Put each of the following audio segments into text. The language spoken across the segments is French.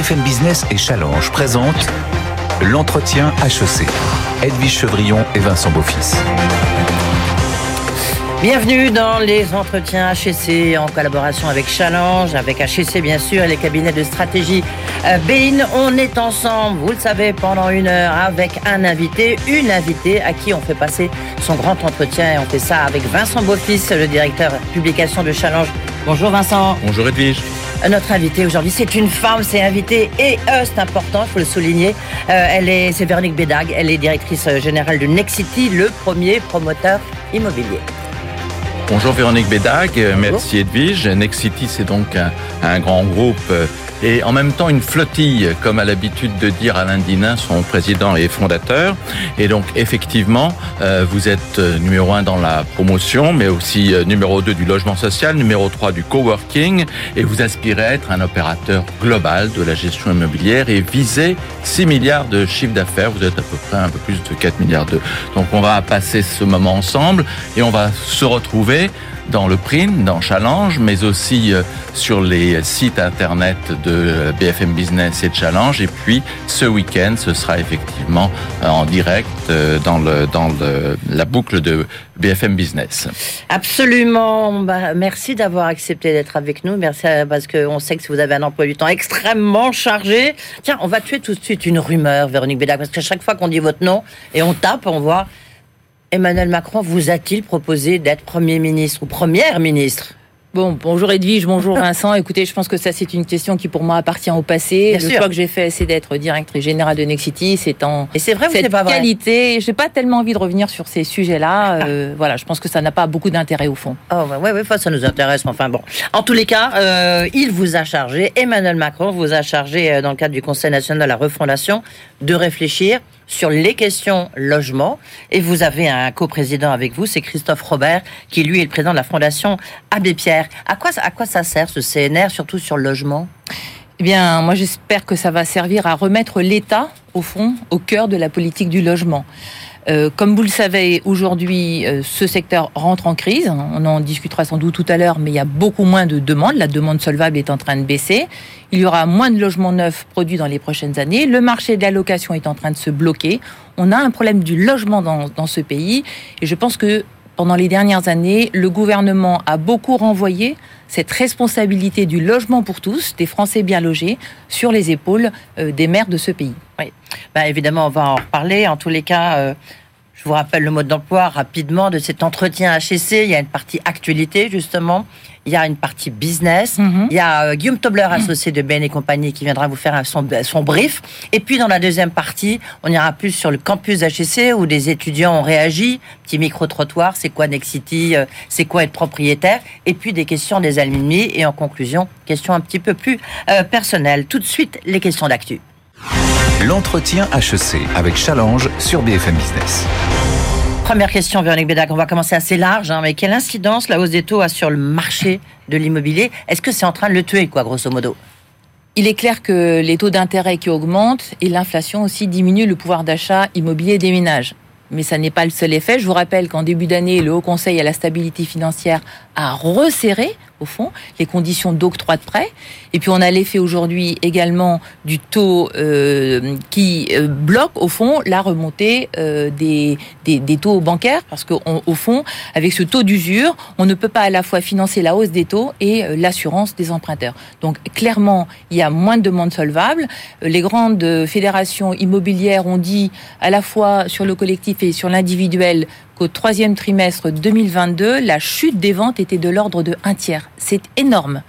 BFM Business et Challenge présentent l'entretien HEC. Edwige Chevrillon et Vincent Beaufils. Bienvenue dans les entretiens HEC en collaboration avec Challenge, avec HEC bien sûr et les cabinets de stratégie euh, Bain. On est ensemble, vous le savez, pendant une heure avec un invité, une invitée à qui on fait passer son grand entretien et on fait ça avec Vincent Beaufils, le directeur publication de Challenge. Bonjour Vincent. Bonjour Edwige. Euh, notre invitée aujourd'hui, c'est une femme, c'est invité et euh, c'est important, il faut le souligner. Euh, elle est, c'est Véronique Bédag, elle est directrice générale de Nexity, le premier promoteur immobilier. Bonjour Véronique Bédag, merci Edwige. Nexity, c'est donc un, un, grand groupe et en même temps une flottille, comme a l'habitude de dire Alain Dinin, son président et fondateur. Et donc effectivement, euh, vous êtes euh, numéro un dans la promotion, mais aussi euh, numéro deux du logement social, numéro trois du coworking, et vous aspirez à être un opérateur global de la gestion immobilière et viser 6 milliards de chiffre d'affaires. Vous êtes à peu près un peu plus de 4 milliards de. Donc on va passer ce moment ensemble et on va se retrouver dans le print, dans Challenge, mais aussi sur les sites internet de BFM Business et Challenge. Et puis ce week-end, ce sera effectivement euh, en direct euh, dans, le, dans le, la boucle de BFM Business. Absolument. Bah, merci d'avoir accepté d'être avec nous. Merci parce qu'on sait que vous avez un emploi du temps extrêmement chargé. Tiens, on va tuer tout de suite une rumeur, Véronique Bédac, parce qu'à chaque fois qu'on dit votre nom et on tape, on voit Emmanuel Macron vous a-t-il proposé d'être Premier ministre ou Première ministre? Bon, bonjour Edwige, bonjour Vincent. Écoutez, je pense que ça c'est une question qui pour moi appartient au passé. Bien le sûr. choix que j'ai fait, c'est d'être directrice générale de Nexity. C'est en Et c'est vrai ou c'est cette pas vrai qualité. J'ai pas tellement envie de revenir sur ces sujets-là. Euh, voilà, je pense que ça n'a pas beaucoup d'intérêt au fond. Oh, ouais, ouais, ouais, ça nous intéresse. Enfin bon. En tous les cas, euh, il vous a chargé, Emmanuel Macron vous a chargé, euh, dans le cadre du Conseil national de la refondation, de réfléchir sur les questions logement. Et vous avez un coprésident avec vous, c'est Christophe Robert, qui lui est le président de la Fondation Abbé Pierre. À quoi, à quoi ça sert ce CNR, surtout sur le logement? Eh bien, moi j'espère que ça va servir à remettre l'État, au fond, au cœur de la politique du logement. Euh, comme vous le savez, aujourd'hui, euh, ce secteur rentre en crise. On en discutera sans doute tout à l'heure, mais il y a beaucoup moins de demandes. La demande solvable est en train de baisser. Il y aura moins de logements neufs produits dans les prochaines années. Le marché de la location est en train de se bloquer. On a un problème du logement dans, dans ce pays. Et je pense que pendant les dernières années, le gouvernement a beaucoup renvoyé cette responsabilité du logement pour tous, des Français bien logés, sur les épaules euh, des maires de ce pays. Oui, bah, évidemment, on va en reparler. En tous les cas, euh, je vous rappelle le mode d'emploi rapidement de cet entretien HEC. Il y a une partie actualité, justement. Il y a une partie business. Mhm. Il y a euh, Guillaume Tobler, associé de Ben et compagnie, qui viendra vous faire son, son brief. Et puis, dans la deuxième partie, on ira plus sur le campus HEC où des étudiants ont réagi. Petit micro-trottoir, c'est quoi Nexity euh, C'est quoi être propriétaire? Et puis, des questions des alumni. Et en conclusion, questions un petit peu plus euh, personnelles. Tout de suite, les questions d'actu. L'entretien HEC avec Challenge sur BFM Business. Première question, Véronique Bédac. On va commencer assez large, hein, mais quelle incidence la hausse des taux a sur le marché de l'immobilier? Est-ce que c'est en train de le tuer, quoi, grosso modo? Il est clair que les taux d'intérêt qui augmentent et l'inflation aussi diminuent le pouvoir d'achat immobilier des ménages. Mais ça n'est pas le seul effet. Je vous rappelle qu'en début d'année, le Haut Conseil à la stabilité financière a resserré, au fond, les conditions d'octroi de prêt. Et puis on a l'effet aujourd'hui également du taux euh, qui euh, bloque, au fond, la remontée euh, des, des, taux bancaires. Parce qu'au fond, avec ce taux d'usure, on ne peut pas à la fois financer la hausse des taux et l'assurance des emprunteurs. Donc clairement, il y a moins de demandes solvables. Les grandes fédérations immobilières ont dit à la fois sur le collectif et sur l'individuel qu'au troisième trimestre 2022, la chute des ventes était de l'ordre de un tiers. C'est énorme.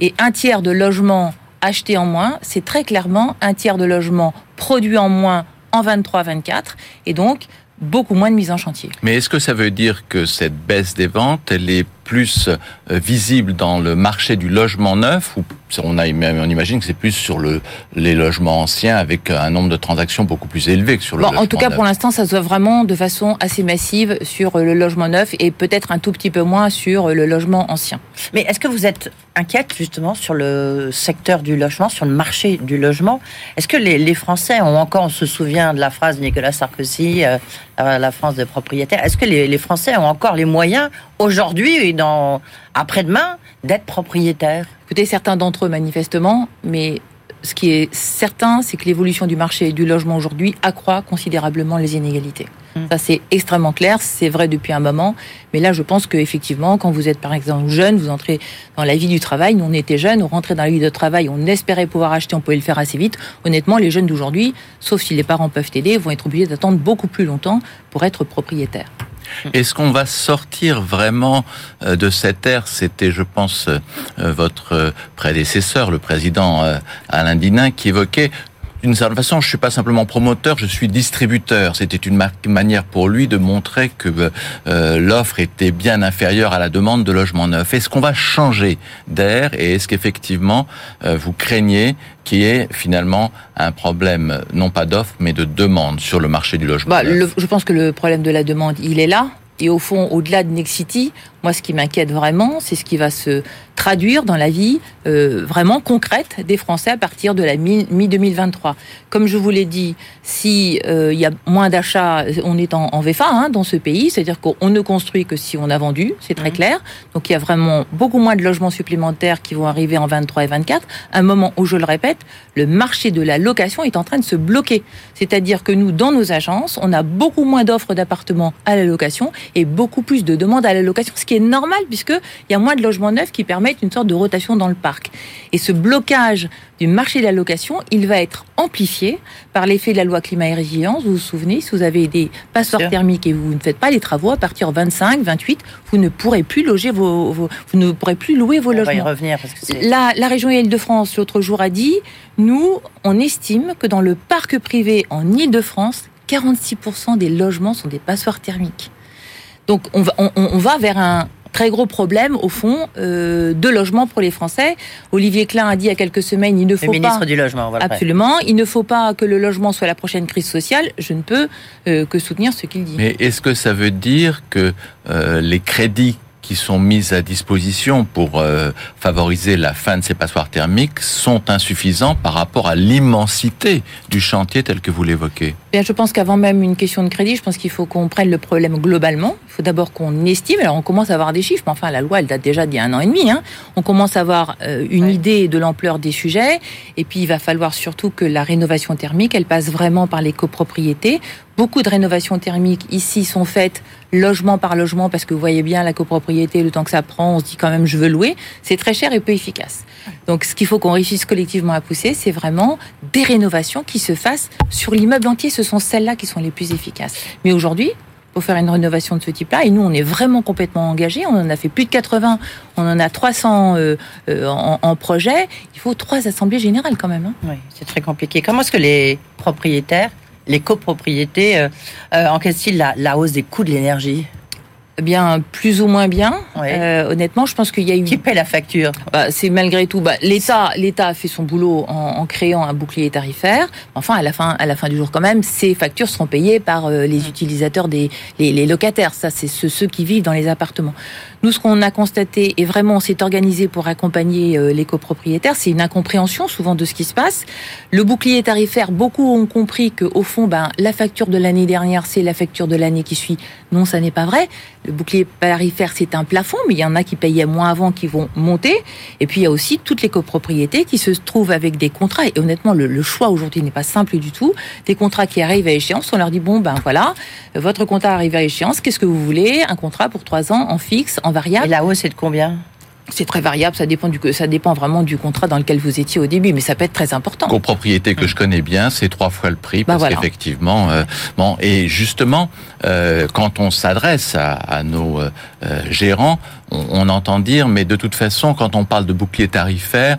Et un tiers de logements achetés en moins, c'est très clairement un tiers de logements produits en moins en 23-24. Et donc, beaucoup moins de mise en chantier. Mais est-ce que ça veut dire que cette baisse des ventes, elle est plus euh, visible dans le marché du logement neuf ou on, a, on imagine que c'est plus sur le, les logements anciens avec un nombre de transactions beaucoup plus élevé que sur le Bon, logement en tout cas, neuf. pour l'instant, ça se voit vraiment de façon assez massive sur le logement neuf et peut-être un tout petit peu moins sur le logement ancien. Mais est-ce que vous êtes inquiète justement sur le secteur du logement, sur le marché du logement? Est-ce que les, les Français ont encore, on se souvient de la phrase de Nicolas Sarkozy, euh, euh, la France des propriétaires, est-ce que les, les Français ont encore les moyens aujourd'hui et dans après-demain d'être propriétaires Écoutez, certains d'entre eux manifestement, mais ce qui est certain, c'est que l'évolution du marché du logement aujourd'hui accroît considérablement les inégalités. Mm. Ça, c'est extrêmement clair, c'est vrai depuis un moment. Mais là, je pense qu'effectivement, quand vous êtes par exemple jeune, vous entrez dans la vie du travail. Nous, on était jeunes, on rentrait dans la vie de travail, on espérait pouvoir acheter, on pouvait le faire assez vite. Honnêtement, les jeunes d'aujourd'hui, sauf si les parents peuvent aider, vont être obligés d'attendre beaucoup plus longtemps pour être propriétaires. Est-ce qu'on va sortir vraiment euh, de cette ère? C'était, je pense, euh, votre prédécesseur, le président euh, Alain Dinin, qui évoquait d'une certaine façon, je suis pas simplement promoteur, je suis distributeur. C'était une manière pour lui de montrer que euh, l'offre était bien inférieure à la demande de logement neuf. Est-ce qu'on va changer d'air et est-ce qu'effectivement euh, vous craignez qu'il y ait finalement un problème non pas d'offre mais de demande sur le marché du logement bah, Je pense que le problème de la demande, il est là. Et au fond, au-delà de Nexity, moi, ce qui m'inquiète vraiment, c'est ce qui va se traduire dans la vie euh, vraiment concrète des Français à partir de la mi-2023. Comme je vous l'ai dit, si euh, il y a moins d'achats, on est en, VFA hein, dans ce pays, c'est-à-dire qu'on ne construit que si on a vendu, c'est très mmh. clair. Donc il y a vraiment beaucoup moins de logements supplémentaires qui vont arriver en 23 et 24. Un moment où, je le répète, le marché de la location est en train de se bloquer. C'est-à-dire que nous, dans nos agences, on a beaucoup moins d'offres d'appartements à la location et beaucoup plus de demandes à la location, ce qui est normal puisqu'il y a moins de logements neufs qui permettent une sorte de rotation dans le parc. Et ce blocage du marché de la location, il va être amplifié par l'effet de la loi climat et résilience. Vous vous souvenez, si vous avez des passoires thermiques et vous ne faites pas les travaux, à partir de 25, 28, vous ne pourrez plus loger vos, vous ne pourrez plus louer vos logements. revenir la, la région Île-de-France l'autre jour a dit, nous, on estime que dans le parc privé en Île-de-France, 46% des logements sont des passoires thermiques. Donc on va, on, va vers un très gros problème au fond euh, de logement pour les Français. Olivier Klein a dit il y a quelques semaines il ne faut le ministre du logement. Voilà absolument, il ne faut pas que le logement soit la prochaine crise sociale. Je ne peux euh, que soutenir ce qu'il dit. Mais est-ce que ça veut dire que euh, les crédits qui sont mises à disposition pour euh, favoriser la fin de ces passoires thermiques sont insuffisants par rapport à l'immensité du chantier tel que vous l'évoquez Bien, je pense qu'avant même une question de crédit, je pense qu'il faut qu'on prenne le problème globalement. Il faut d'abord qu'on estime. Alors, on commence à avoir des chiffres, mais enfin, la loi, elle date déjà d'il y a un an et demi. Hein. On commence à avoir euh, une idée de l'ampleur des sujets. Et puis, il va falloir surtout que la rénovation thermique, elle passe vraiment par les copropriétés. Beaucoup de rénovations thermiques ici sont faites logement par logement parce que vous voyez bien la copropriété, le temps que ça prend, on se dit quand même je veux louer. C'est très cher et peu efficace. Donc ce qu'il faut qu'on réussisse collectivement à pousser, c'est vraiment des rénovations qui se fassent sur l'immeuble entier. Ce sont celles-là qui sont les plus efficaces. Mais aujourd'hui, pour faire une rénovation de ce type-là. Et nous, on est vraiment complètement engagés. On en a fait plus de 80, on en a 300 euh, euh, en, projet. Il faut trois assemblées générales quand même. Hein. Oui, c'est très compliqué. Comment est-ce que les propriétaires les copropriétés euh, euh, encaissent-ils la, la hausse des coûts de l'énergie? Bien, plus ou moins bien. Euh, honnêtement, je pense qu'il y a eu. Qui paie la facture bah, C'est malgré tout. Bah, L'État, l'État a fait son boulot en, créant un bouclier tarifaire. Enfin, à la fin, à la fin du jour, quand même, ces factures seront payées par les mm. utilisateurs des les, locataires. Ça, c'est ceux, qui vivent dans les appartements. Nous, ce qu'on a constaté, et vraiment, on s'est organisé pour accompagner les copropriétaires, c'est une incompréhension souvent de ce qui se passe. Le bouclier tarifaire, beaucoup ont compris que, au fond, ben, la facture de l'année dernière, c'est la facture de l'année qui suit. Non, ça n'est pas vrai. Le bouclier tarifaire, c'est un plafond, mais il y en a qui payaient moins avant qui vont monter. Et puis, il y a aussi toutes les copropriétés qui se trouvent avec des contrats. Et honnêtement, le, choix aujourd'hui n'est pas simple du tout. Des contrats qui arrivent à échéance, on leur dit, bon, ben voilà, votre contrat arrive à échéance, qu'est-ce que vous voulez? Un contrat pour trois ans, en fixe, en variable? Et la hausse, c'est de combien? C'est très variable, ça dépend du ça dépend vraiment du contrat dans lequel vous étiez au début, mais ça peut être très important. Copropriété que je connais bien, c'est trois fois le prix bah parce qu'effectivement, euh, bon et justement, euh, quand on s'adresse à, nos euh, gérants, on, entend dire, mais de toute façon, quand on parle de bouclier tarifaire,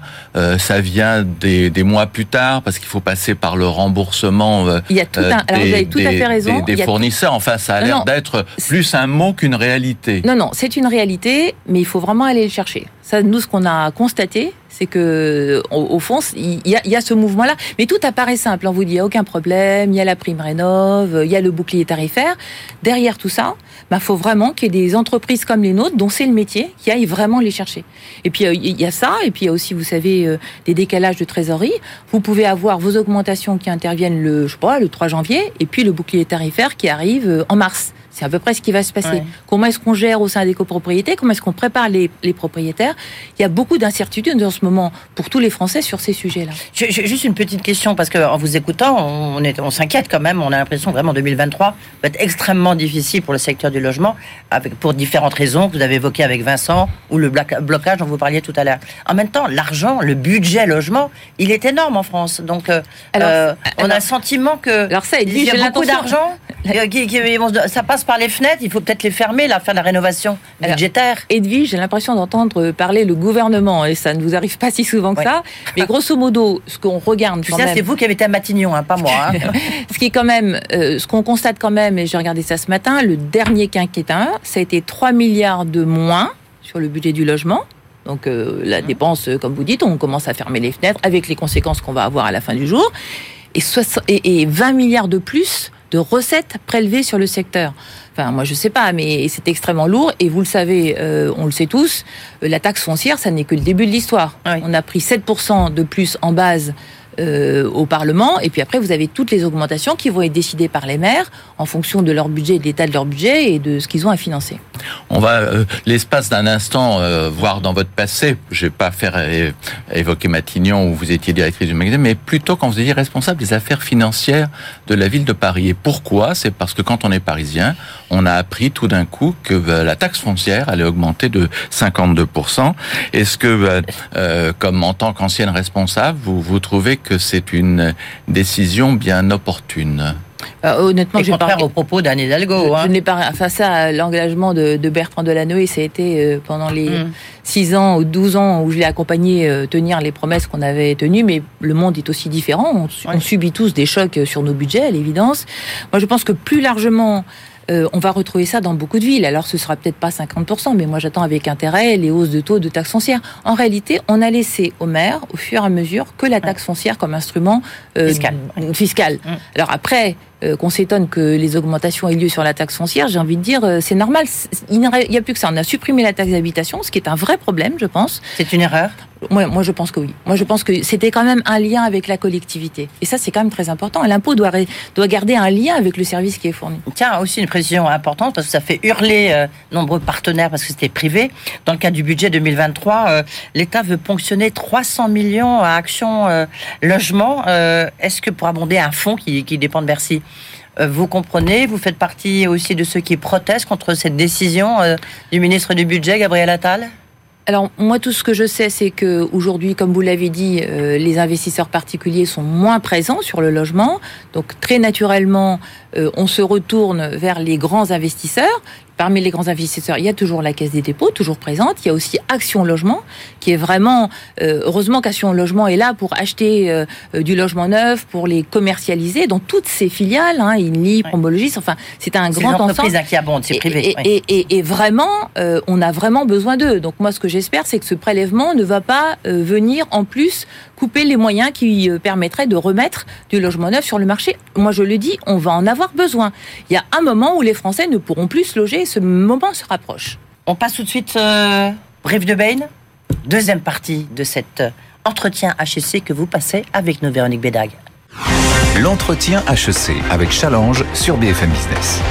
ça vient des, mois plus tard parce qu'il faut passer par le remboursement. Il y a tout un, alors vous avez tout à fait raison. Des, fournisseurs. Enfin, ça a l'air d'être plus un mot qu'une réalité. Non, non, c'est une réalité, mais il faut vraiment aller le chercher. Ça, nous, ce qu'on a constaté, c'est que au, fond, il y, a, ce mouvement-là. Mais tout apparaît simple. On vous dit, il n'y a aucun problème, il y a la prime rénov, il y a le bouclier tarifaire. Derrière tout ça, il bah, faut vraiment qu'il y ait des entreprises comme les nôtres, dont c'est le métier, qui aillent vraiment les chercher. Et puis, euh, il y a ça, et puis il y a aussi, vous savez, euh, des décalages de trésorerie. Vous pouvez avoir vos augmentations qui interviennent le, je sais pas, le 3 janvier, et puis le bouclier tarifaire qui arrive euh, en mars C'est à peu près ce qui va se passer. Comment est-ce qu'on gère au sein des copropriétés? Comment est-ce qu'on prépare les, propriétaires? Il y a beaucoup d'incertitudes en ce moment pour tous les Français sur ces sujets-là. Juste une petite question, parce qu'en vous écoutant, on, on s'inquiète quand même. On a l'impression vraiment 2023 va être extrêmement difficile pour le secteur du logement, avec, pour différentes raisons que vous avez évoquées avec Vincent, ou le blocage dont vous parliez tout à l'heure. En même temps, l'argent, le budget logement, il est énorme en France. Donc, euh, euh, on a le sentiment que alors ça, il y a beaucoup d'argent. ça passe par les fenêtres, il faut peut-être les fermer, là, faire la rénovation budgétaire. Edwige, j'ai l'impression d'entendre parler le gouvernement, et ça ne vous arrive pas si souvent que ça. Mais grosso modo, ce qu'on regarde. c'est vous qui avez été à Matignon, hein, pas moi. Hein. ce qui est quand même, euh, ce qu'on constate quand même, et j'ai regardé ça ce matin, le dernier quinquennat, ça a été 3 milliards de moins sur le budget du logement. Donc euh, la mmh. dépense, comme vous dites, on commence à fermer les fenêtres avec les conséquences qu'on va avoir à la fin du jour. Et 20 milliards de plus de recettes prélevées sur le secteur. Enfin, moi, je sais pas, mais c'est extrêmement lourd. Et vous le savez, euh, on le sait tous, euh, la taxe foncière, ça n'est que le début de l'histoire. On a pris 7% de plus en base euh, au Parlement. Et puis après, vous avez toutes les augmentations qui vont être décidées par les maires en fonction de leur budget, de l'état de leur budget et de ce qu'ils ont à financer. On va, euh, l'espace d'un instant, euh, voir dans votre passé. Je vais pas faire évoquer Matignon où vous étiez directrice du magasin, mais plutôt quand vous étiez responsable des affaires financières de la ville de Paris. Et pourquoi? C'est parce que quand on est parisien, on a appris tout d'un coup que la taxe foncière allait augmenter de 52%. Est-ce que, comme en tant qu'ancienne responsable, vous, vous trouvez que c'est une décision bien opportune? Euh, honnêtement, je contraire pas... au propos d'Anne Hidalgo. Je, hein. n'ai pas face à l'engagement de, Bertrand Delanoë, ça a été euh, pendant les mm. six 6 ans ou 12 ans où je l'ai accompagné euh, tenir les promesses qu'on avait tenues, mais le monde est aussi différent. On, subit tous des chocs sur nos budgets, à l'évidence. Moi, je pense que plus largement, euh, on va retrouver ça dans beaucoup de villes. Alors ce sera peut-être pas 50%, mais moi j'attends avec intérêt les hausses de taux de taxes foncières. En réalité, on a laissé aux maires, au fur et à mesure, que la taxe foncière comme instrument euh, fiscal. Mm. Alors après, euh, qu'on s'étonne que les augmentations aient lieu sur la taxe foncière, j'ai envie de dire, c'est normal. Il n'y a plus que ça. On a supprimé la taxe d'habitation, ce qui est un vrai problème, je pense. C'est une erreur? Moi, moi, je pense que oui. Moi, je pense que c'était quand même un lien avec la collectivité. Et ça, c'est quand même très important. L'impôt doit, doit garder un lien avec le service qui est fourni. Tiens, aussi une précision importante, parce que ça fait hurler euh, nombreux partenaires, parce que c'était privé. Dans le cadre du budget 2023, euh, l'État veut ponctionner 300 millions à Action euh, Logement. Est-ce que pour abonder un fonds qui, qui dépend de Bercy vous comprenez, vous faites partie aussi de ceux qui protestent contre cette décision du ministre du Budget, Gabriel Attal? Alors moi, tout ce que je sais, c'est que aujourd'hui, comme vous l'avez dit, euh, les investisseurs particuliers sont moins présents sur le logement. Donc très naturellement, euh, on se retourne vers les grands investisseurs. Parmi les grands investisseurs, il y a toujours la Caisse des dépôts, toujours présente. Il y a aussi Action Logement, qui est vraiment... Euh, heureusement qu'Action Logement est là pour acheter euh, du logement neuf, pour les commercialiser dans toutes ses filiales, hein, INLI, Promologis, enfin, c'est un grand ensemble. Hein, qui abondent, c'est privé. Et, et, et, vraiment, on a vraiment besoin d'eux. Donc moi, ce que j'espère, c'est que ce prélèvement ne va pas venir en plus couper les moyens qui permettraient de remettre du logement neuf sur le marché. Moi, je le dis, on va en avoir besoin. Il y a un moment où les Français ne pourront plus se loger ce moment se rapproche. On passe tout de suite, euh, Brief de Bain, deuxième partie de cet euh, entretien HEC que vous passez avec nos Véronique Bédag. L'entretien HEC avec Challenge sur BFM Business.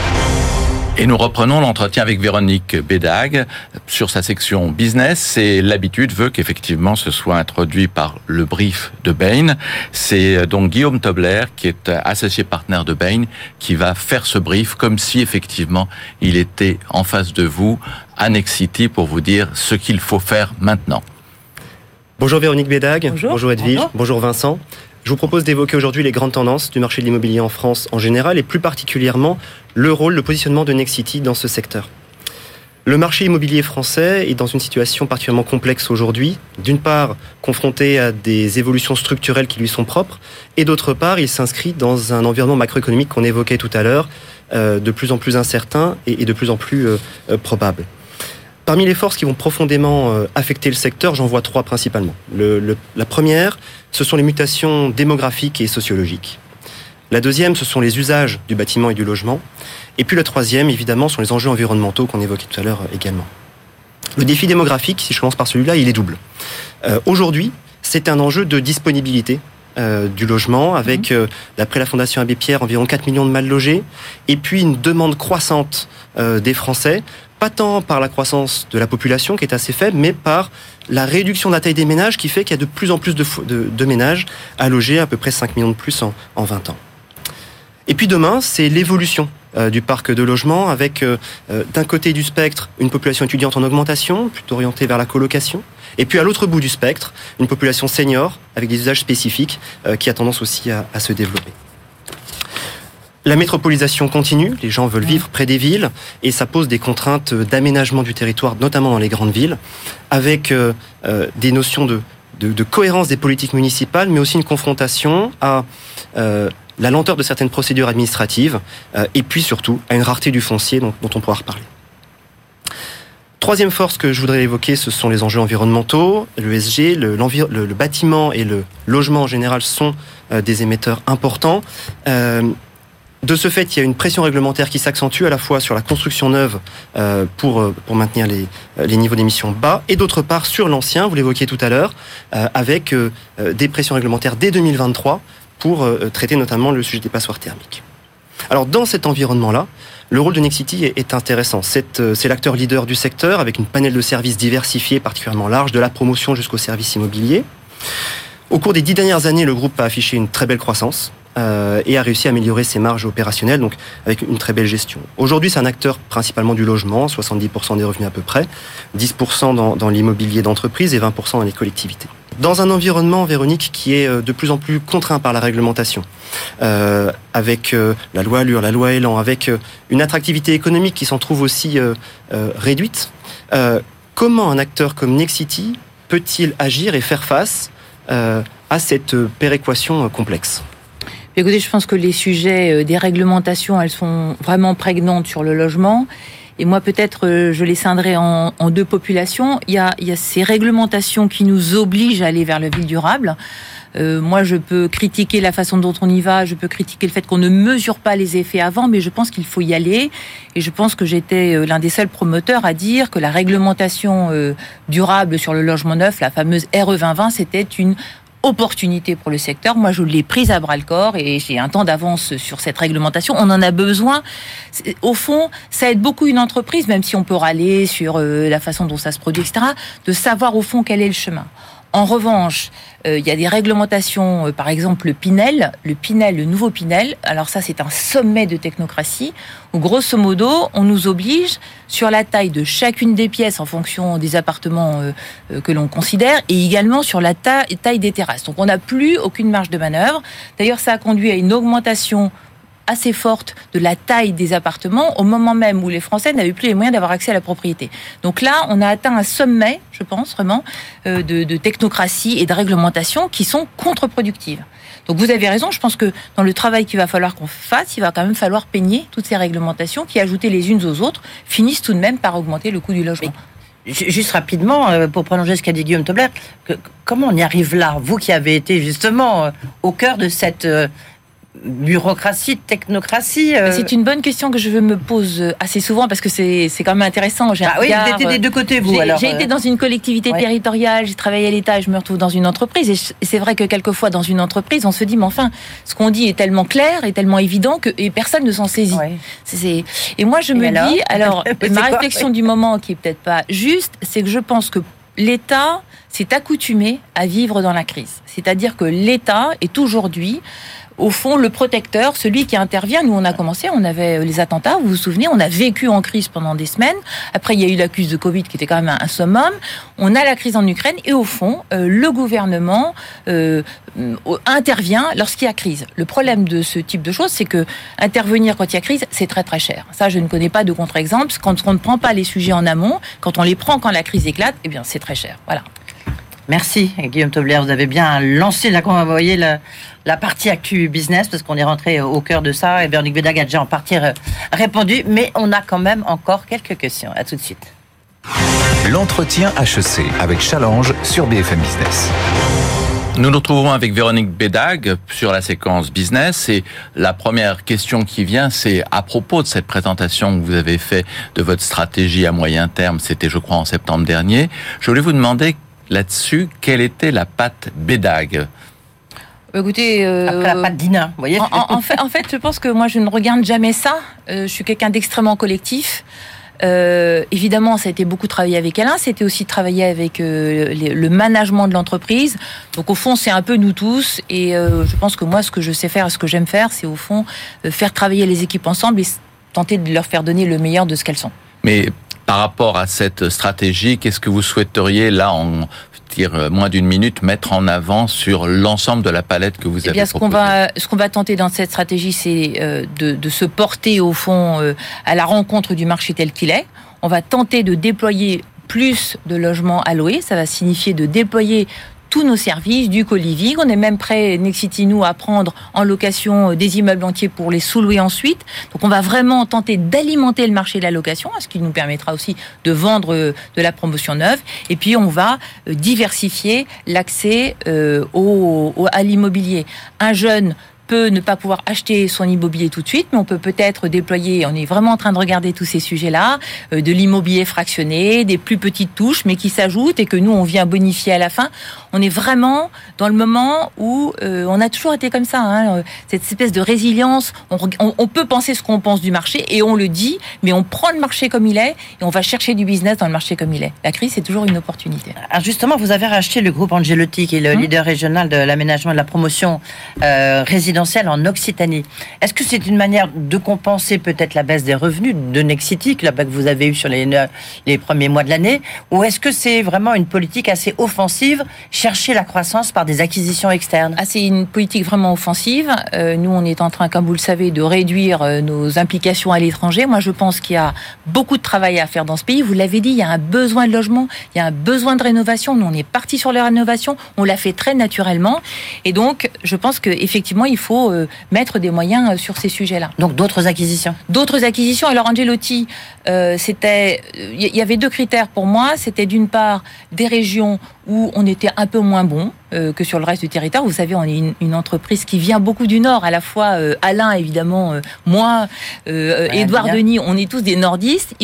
Et nous reprenons l'entretien avec Véronique Bédag sur sa section business. Et l'habitude veut qu'effectivement ce soit introduit par le brief de Bain. C'est euh, donc Guillaume Tobler, qui est euh, associé partenaire de Bain, qui va faire ce brief comme si effectivement il était en face de vous à Nexity pour vous dire ce qu'il faut faire maintenant. Bonjour Véronique Bédag. Bonjour, Edwige. Bonjour Vincent. Je vous propose d'évoquer aujourd'hui les grandes tendances du marché de l'immobilier en France en général et plus particulièrement le rôle, le positionnement de Nexity dans ce secteur. Le marché immobilier français est dans une situation particulièrement complexe aujourd'hui. D'une part, confronté à des évolutions structurelles qui lui sont propres, et d'autre part, il s'inscrit dans un environnement macroéconomique qu'on évoquait tout à l'heure, euh, de plus en plus incertain et de plus en plus euh, euh, probable. Parmi les forces qui vont profondément affecter le secteur, j'en vois trois principalement. la première, ce sont les mutations démographiques et sociologiques. La deuxième, ce sont les usages du bâtiment et du logement. Et puis la troisième, évidemment, sont les enjeux environnementaux qu'on évoquait tout à l'heure euh, également. Le défi démographique, si je commence par celui-là, il est double. Euh, aujourd'hui, c'est un enjeu de disponibilité du logement, avec, mhm. d'après la Fondation Abbé Pierre, environ 4 millions de mal logés, et puis une demande croissante des Français, pas tant par la croissance de la population qui est assez faible, mais par la réduction de la taille des ménages qui fait qu'il y a de plus en plus de, ménages à loger, à peu près 5 millions de plus en, en 20 ans. Et puis demain, c'est l'évolution euh, du parc de logement avec euh, euh, d'un côté du spectre une population étudiante en augmentation, plutôt orientée vers la colocation, et puis à l'autre bout du spectre, une population senior avec des usages spécifiques qui a tendance aussi à, se développer. La métropolisation continue, les gens veulent vivre près des villes et ça pose des contraintes d'aménagement du territoire, notamment dans les grandes villes, avec des notions de, cohérence des politiques municipales, mais aussi une confrontation à la lenteur de certaines procédures administratives, euh, et puis surtout à une rareté du foncier dont, on pourra reparler. Troisième force que je voudrais évoquer, ce sont les enjeux environnementaux. Le SG, le, le, bâtiment et le logement en général sont euh, des émetteurs importants. Euh, de ce fait, il y a une pression réglementaire qui s'accentue à la fois sur la construction neuve pour, maintenir les, les niveaux d'émissions bas, et d'autre part sur l'ancien, vous l'évoquiez tout à l'heure, avec des pressions réglementaires dès 2023 pour euh, traiter notamment le sujet des passoires thermiques. Alors dans cet environnement-là, le rôle de Nexity est intéressant. Euh, c'est l'acteur leader du secteur avec une panel de services diversifiés particulièrement large, de la promotion jusqu'au service immobilier. Au cours des dix dernières années, le groupe a affiché une très belle croissance euh, et a réussi à améliorer ses marges opérationnelles, donc avec une très belle gestion. Aujourd'hui, c'est un acteur principalement du logement, 70% des revenus à peu près, 10% dans, dans l'immobilier d'entreprise et 20% dans les collectivités dans un environnement, Véronique, qui est euh, de plus en plus contraint par la réglementation, euh, avec euh, la loi Allure, la loi Elan, avec une attractivité économique qui s'en trouve aussi réduite, comment un acteur comme Nexity peut-il agir et faire face à cette péréquation complexe? Écoutez, je pense que les sujets des réglementations, elles sont vraiment prégnantes sur le logement. Et moi, peut-être, euh, je les scindrais en, deux populations. Il y, a, il y a ces réglementations qui nous obligent à aller vers le ville durable. Euh, moi, je peux critiquer la façon dont on y va, je peux critiquer le fait qu'on ne mesure pas les effets avant, mais je pense qu'il faut y aller. Et je pense que j'étais euh, l'un des seuls promoteurs à dire que la réglementation durable sur le logement neuf, la fameuse RE 2020, c'était une opportunité pour le secteur. Moi, je l'ai prise à bras le corps et j'ai un temps d'avance sur cette réglementation. On en a besoin. Au fond, ça aide beaucoup une entreprise, même si on peut râler sur euh, la façon dont ça se produit, etc., de savoir au fond quel est le chemin. En revanche, euh, il y a des réglementations, euh, par exemple le Pinel, le Pinel, le nouveau Pinel. Alors ça, c'est un sommet de technocratie où, grosso modo, on nous oblige sur la taille de chacune des pièces en fonction des appartements euh, que l'on considère et également sur la taille des terrasses. Donc on n'a plus aucune marge de manœuvre. D'ailleurs, ça a conduit à une augmentation assez forte de la taille des appartements au moment même où les Français n'avaient plus les moyens d'avoir accès à la propriété. Donc là, on a atteint un sommet, je pense vraiment, euh, de, technocratie et de réglementation qui sont contre-productives. Donc vous avez raison, je pense que dans le travail qu'il va falloir qu'on fasse, il va quand même falloir peigner toutes ces réglementations qui, ajoutées les unes aux autres, finissent tout de même par augmenter le coût du logement. Juste rapidement, euh, pour prolonger ce qu'a dit Guillaume Tobler, comment on y arrive là Vous qui avez été justement euh, au cœur de cette bureaucratie, technocratie euh. C'est une bonne question que je me pose euh, assez souvent parce que c'est quand même intéressant. J'ai ah oui, vous étiez des deux côtés, vous. J'ai été euh. dans une collectivité territoriale, j'ai travaillé à l'État, je me retrouve dans une entreprise. Et c'est vrai que quelquefois, dans une entreprise, on se dit, mais enfin, ce qu'on dit est tellement clair et tellement évident que et personne ne s'en saisit. Et moi, je me dis, alors, ma réflexion du moment, qui est peut-être pas juste, c'est que je pense que l'État s'est accoutumé à vivre dans la crise. C'est-à-dire que l'État est aujourd'hui au fond, le protecteur, celui qui intervient. Nous, on a commencé, on avait les attentats, vous vous souvenez, on a vécu en crise pendant des semaines. Après, il y a eu l'accuse de Covid qui était quand même un, summum. On a la crise en Ukraine et au fond, euh, le gouvernement euh, intervient lorsqu'il y a crise. Le problème de ce type de choses, c'est que intervenir quand il y a crise, c'est très très cher. Ça, je ne connais pas de contre-exemple. Quand on ne prend pas les sujets en amont, quand on les prend quand la crise éclate, eh bien, c'est très cher. Voilà. Merci Guillaume Tobler, vous avez bien lancé la, on voyez la, la partie actu business parce qu'on est rentré au cœur de ça et Véronique Bédag a déjà en partie répondu, mais on a quand même encore quelques questions. À tout de suite. L'entretien HEC avec Challenge sur BFM Business. Nous nous retrouvons avec Véronique Bédag sur la séquence business et la première question qui vient, c'est à propos de cette présentation que vous avez fait de votre stratégie à moyen terme, c'était je crois en septembre dernier. Je voulais vous demander là-dessus quelle était la patte Bédag Écoutez, après la patte d'Ina, vous voyez. En, fait, en fait, je pense que moi, je ne regarde jamais ça. je suis quelqu'un d'extrêmement collectif. Euh, évidemment, ça a été beaucoup travaillé avec Alain, c'était aussi travailler avec euh, le management de l'entreprise. Donc au fond, c'est un peu nous tous. Et euh, je pense que moi, ce que je sais faire, ce que j'aime faire, c'est au fond faire travailler les équipes ensemble et tenter de leur faire donner le meilleur de ce qu'elles sont. Mais par rapport à cette stratégie, qu'est-ce que vous souhaiteriez là en euh, moins d'une minute, mettre en avant sur l'ensemble de la palette que vous eh avez ce qu'on va, ce qu'on va tenter dans cette stratégie, c'est euh, de, de, se porter au fond euh, à la rencontre du marché tel qu'il est. On va tenter de déployer plus de logements alloués. Ça va signifier de déployer tous nos services, du co-living. On est même prêt, Nexity, nous, à prendre en location euh, des immeubles entiers pour les sous-louer ensuite. Donc on va vraiment tenter d'alimenter le marché de la location, ce qui nous permettra aussi de vendre euh, de la promotion neuve. Et puis on va euh, diversifier l'accès au, à l'immobilier. Un jeune peut ne pas pouvoir acheter son immobilier tout de suite, mais on peut peut-être déployer, on est vraiment en train de regarder tous ces sujets-là, de l'immobilier fractionné, des plus petites touches, mais qui s'ajoutent et que nous, on vient bonifier à la fin. On est vraiment dans le moment où euh, on a toujours été comme ça, hein, cette espèce de résilience. On, on, peut penser ce qu'on pense du marché et on le dit, mais on prend le marché comme il est et on va chercher du business dans le marché comme il est. La crise, c'est toujours une opportunité. Alors justement, vous avez racheté le groupe Angelotti, qui est le hum. leader régional de l'aménagement et de la promotion euh, en Occitanie. Est-ce que c'est une manière de compenser peut-être la baisse des revenus de Nexity, que vous avez eu sur les, les premiers mois de l'année, ou est-ce que c'est vraiment une politique assez offensive, chercher la croissance par des acquisitions externes ah, C'est une politique vraiment offensive. Euh, nous, on est en train, comme vous le savez, de réduire euh, nos implications à l'étranger. Moi, je pense qu'il y a beaucoup de travail à faire dans ce pays. Vous l'avez dit, il y a un besoin de logement, il y a un besoin de rénovation. Nous, on est parti sur la rénovation, on l'a fait très naturellement. Et donc, je pense qu'effectivement, il faut euh, mettre des moyens sur ces sujets-là. Donc d'autres acquisitions D'autres acquisitions. Alors Angelotti, euh, c'était, il y avait deux critères pour moi. C'était d'une part des régions où on était un peu moins bon que sur le reste du territoire. Vous savez, on est une, entreprise qui vient beaucoup du Nord, à la fois Alain évidemment, moi, Edouard Denis, on est tous des nordistes.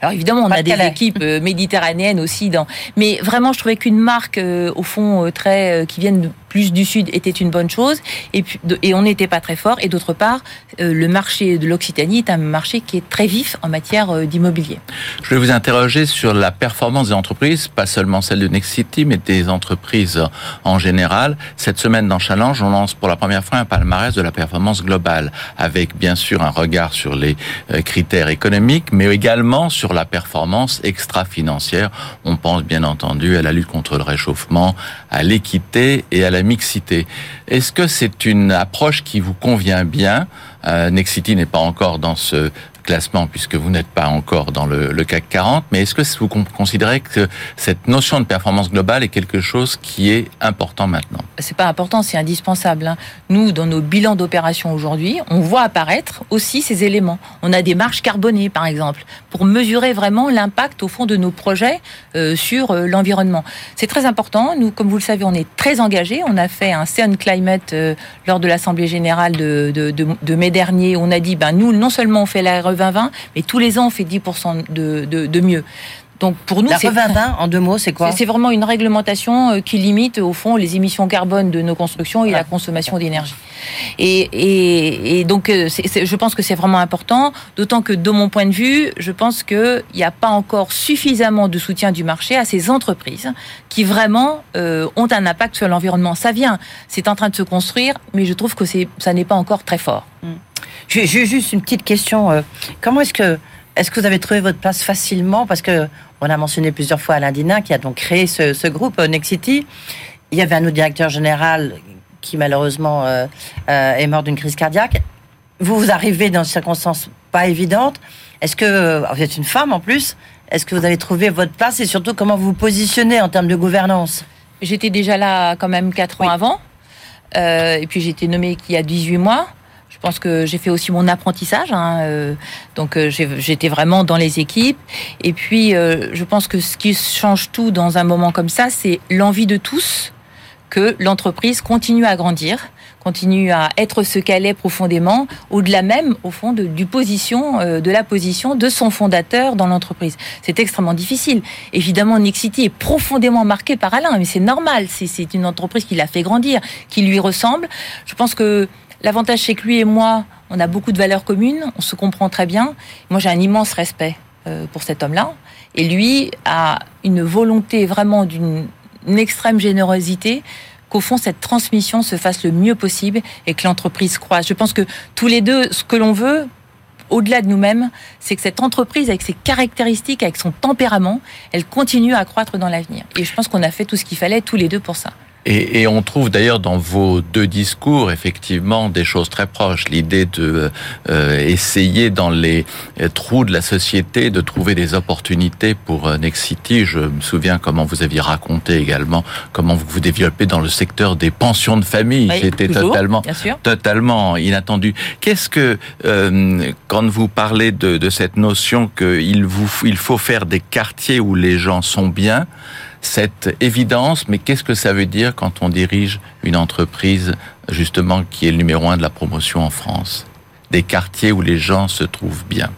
alors évidemment, on a des équipes méditerranéennes aussi, dans, mais vraiment, je trouvais qu'une marque au fond très qui vienne plus du sud était une bonne chose. Et, puis, et on n'était pas très fort. Et d'autre part, euh, le marché de l'Occitanie est un marché qui est très vif en matière euh, d'immobilier. Je vais vous interroger sur la performance des entreprises, pas seulement celle de Nexity, mais des entreprises en général. Cette semaine dans Challenge, on lance pour la première fois un palmarès de la performance globale, avec bien sûr un regard sur les euh, critères économiques, mais également sur la performance extra-financière. On pense bien entendu à la lutte contre le réchauffement, à l'équité et à la mixité. Est-ce que c'est une approche qui vous convient bien? Euh, Nexity n'est pas encore dans ce classement puisque vous n'êtes pas encore dans le, CAC 40, mais est-ce que vous considérez que cette notion de performance globale est quelque chose qui est important maintenant? C'est pas important, c'est indispensable. Hein. Nous, dans nos bilans d'opération aujourd'hui, on voit apparaître aussi ces éléments. On a des marges carbonées, par exemple, pour mesurer vraiment l'impact au fond de nos projets euh, sur euh, l'environnement. C'est très important. Nous, comme vous le savez, on est très engagés. On a fait un CN Climate euh, lors de l'Assemblée générale de, de, mai dernier. On a dit, ben nous, non seulement on fait la 2020, mais tous les ans on fait 10% de, de, de mieux. Donc pour nous, la 2020, en deux mots, c'est quoi C'est vraiment une réglementation euh, qui limite au fond les émissions carbone de nos constructions et la consommation d'énergie. Et, et, et, donc euh, je pense que c'est vraiment important, d'autant que de mon point de vue, je pense qu'il n'y a pas encore suffisamment de soutien du marché à ces entreprises qui vraiment euh, ont un impact sur l'environnement. Ça vient, c'est en train de se construire, mais je trouve que ça n'est pas encore très fort. Hum. J'ai juste une petite question. Euh, comment est-ce que est-ce que vous avez trouvé votre place facilement? Parce que on a mentionné plusieurs fois Alain Dinin qui a donc créé ce, groupe euh, Nexity. Il y avait un autre directeur général qui malheureusement euh, est mort d'une crise cardiaque. Vous vous arrivez dans des circonstances pas évidentes. Est-ce que vous êtes une femme en plus Est-ce que vous avez trouvé votre place et surtout comment vous vous positionnez en termes de gouvernance? J'étais déjà là quand même quatre ans avant. et puis j'ai été nommée il y a 18 mois. Je pense que j'ai fait aussi mon apprentissage. Hein, euh, donc euh, j'étais vraiment dans les équipes. Et puis euh, je pense que ce qui change tout dans un moment comme ça, c'est l'envie de tous que l'entreprise continue à grandir, continue à être ce qu'elle est profondément, au-delà même, au fond, de, du position, euh, de la position de son fondateur dans l'entreprise. C'est extrêmement difficile. Évidemment, Nexity est profondément marqué par Alain, mais c'est normal. C'est une entreprise qui l'a fait grandir, qui lui ressemble. Je pense que l'avantage, c'est que lui et moi, on a beaucoup de valeurs communes, on se comprend très bien. Moi, j'ai un immense respect euh, pour cet homme-là. Et lui a une volonté vraiment d'une extrême générosité qu'au fond cette transmission se fasse le mieux possible et que l'entreprise croise. Je pense que tous les deux, ce que l'on veut, au-delà de nous-mêmes, c'est que cette entreprise, avec ses caractéristiques, avec son tempérament, elle continue à croître dans l'avenir. Et je pense qu'on a fait tout ce qu'il fallait tous les deux pour ça. Et, et, on trouve d'ailleurs dans vos deux discours effectivement des choses très proches. L'idée de euh, essayer dans les trous de la société de trouver des opportunités pour euh, Nexity. Je me souviens comment vous aviez raconté également comment vous vous développez dans le secteur des pensions de famille. C'était totalement, totalement inattendu. Qu'est-ce que euh, quand vous parlez de, de cette notion qu'il vous il faut faire des quartiers où les gens sont bien cette évidence, mais qu'est-ce que ça veut dire quand on dirige une entreprise justement qui est le numéro un de la promotion en France? Des quartiers où les gens se trouvent bien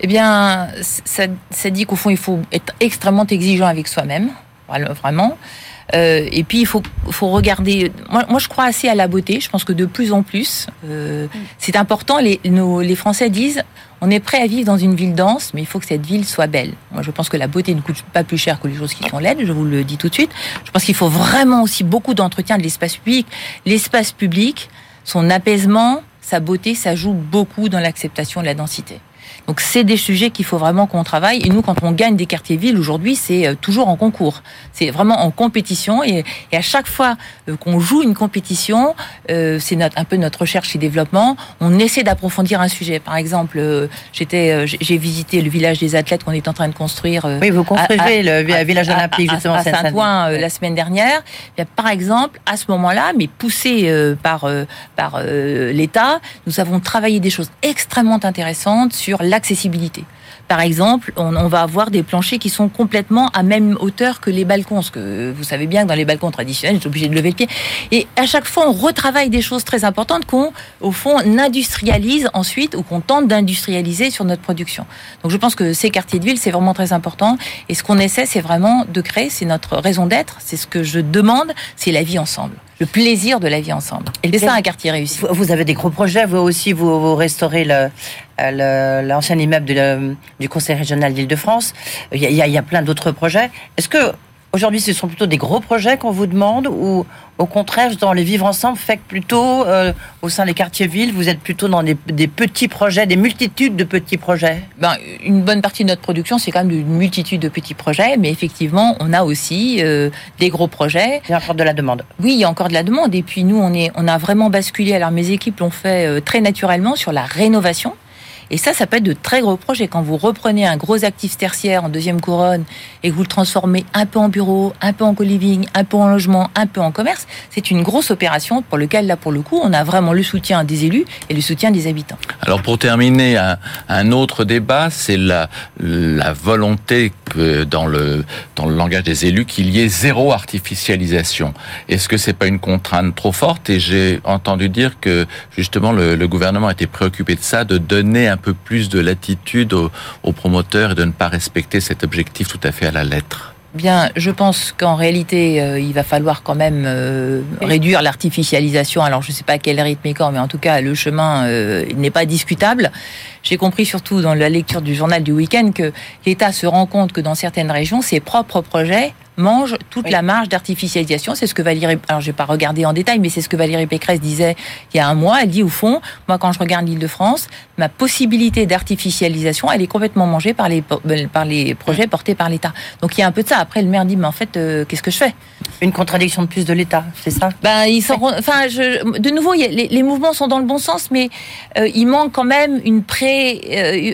Eh bien, ça, ça dit qu'au fond, il faut être extrêmement exigeant avec soi-même, vraiment. Euh, et puis il faut, faut regarder. Moi, moi, je crois assez à la beauté. Je pense que de plus en plus, euh, c'est important. Les, nos, les Français disent on est prêt à vivre dans une ville dense, mais il faut que cette ville soit belle. Moi, je pense que la beauté ne coûte pas plus cher que les choses qui sont laides. Je vous le dis tout de suite. Je pense qu'il faut vraiment aussi beaucoup d'entretien de l'espace public. L'espace public, son apaisement, sa beauté, ça joue beaucoup dans l'acceptation de la densité. Donc c'est des sujets qu'il faut vraiment qu'on travaille. Et nous, quand on gagne des quartiers-villes aujourd'hui, c'est euh, toujours en concours. C'est vraiment en compétition. Et, et à chaque fois euh, qu'on joue une compétition, euh, c'est un peu notre recherche et développement. On essaie d'approfondir un sujet. Par exemple, j'étais, j'ai visité le village des athlètes qu'on est en train de construire. Oui, vous construisez le village olympique justement à, Saint-Ouen la semaine dernière. Et par exemple, à ce moment-là, mais poussé par par l'État, nous avons travaillé des choses extrêmement intéressantes sur la Par exemple, on, on, va avoir des planchers qui sont complètement à même hauteur que les balcons. Parce que vous savez bien que dans les balcons traditionnels, j'étais obligé de lever le pied. Et à chaque fois, on retravaille des choses très importantes qu'on, au fond, industrialise ensuite ou qu'on tente d'industrialiser sur notre production. Donc je pense que ces quartiers de ville, c'est vraiment très important. Et ce qu'on essaie, c'est vraiment de créer, c'est notre raison d'être, c'est ce que je demande, c'est la vie ensemble le plaisir de la vie ensemble. Et c'est ça un quartier réussi. Vous avez des gros projets, vous aussi, vous, vous restaurez l'ancien immeuble de, du Conseil régional d'Île-de-France. Il, il, il y a, plein d'autres projets. Est-ce que Aujourd'hui, ce sont plutôt des gros projets qu'on vous demande ou au contraire, dans les vivre ensemble, fait que plutôt euh, au sein des quartiers-villes, vous êtes plutôt dans des, des, petits projets, des multitudes de petits projets? Ben, Une bonne partie de notre production, c'est quand même une multitude de petits projets, mais effectivement, on a aussi euh, des gros projets. Il y a encore de la demande. Oui, il y a encore de la demande. Et puis nous, on, est, on a vraiment basculé, alors mes équipes l'ont fait euh, très naturellement sur la rénovation. Et ça, ça peut être de très gros projets. Quand vous reprenez un gros actif tertiaire en deuxième couronne et que vous le transformez un peu en bureau, un peu en co-living, un peu en logement, un peu en commerce, c'est une grosse opération pour lequel, là, pour le coup, on a vraiment le soutien des élus et le soutien des habitants. Alors, pour terminer, un, autre débat, c'est la, volonté dans le, dans le langage des élus qu'il y ait zéro artificialisation. Est-ce que c'est pas une contrainte trop forte? Et j'ai entendu dire que, justement, le gouvernement était préoccupé de ça, de donner un un peu plus de latitude aux, aux promoteurs et de ne pas respecter cet objectif tout à fait à la lettre Bien, je pense qu'en réalité, euh, il va falloir quand même euh, réduire l'artificialisation. Alors, je ne sais pas à quel rythme et quand, mais en tout cas, le chemin euh, n'est pas discutable. J'ai compris surtout dans la lecture du journal du week-end que l'État se rend compte que dans certaines régions, ses propres projets mange toute oui. la marge d'artificialisation. C'est ce que Valérie, alors je vais pas regarder en détail, mais c'est ce que Valérie Pécresse disait il y a un mois. Elle dit au fond, moi quand je regarde l'Île-de-France, ma possibilité d'artificialisation, elle est complètement mangée par les par les projets portés par l'État. Donc il y a un peu de ça. Après le maire dit, mais en fait, euh, qu'est-ce que je fais? Une contradiction de plus de l'État, c'est ça? Ben ils sont, enfin, je, de nouveau, les, les, mouvements sont dans le bon sens, mais euh, il manque quand même une pré,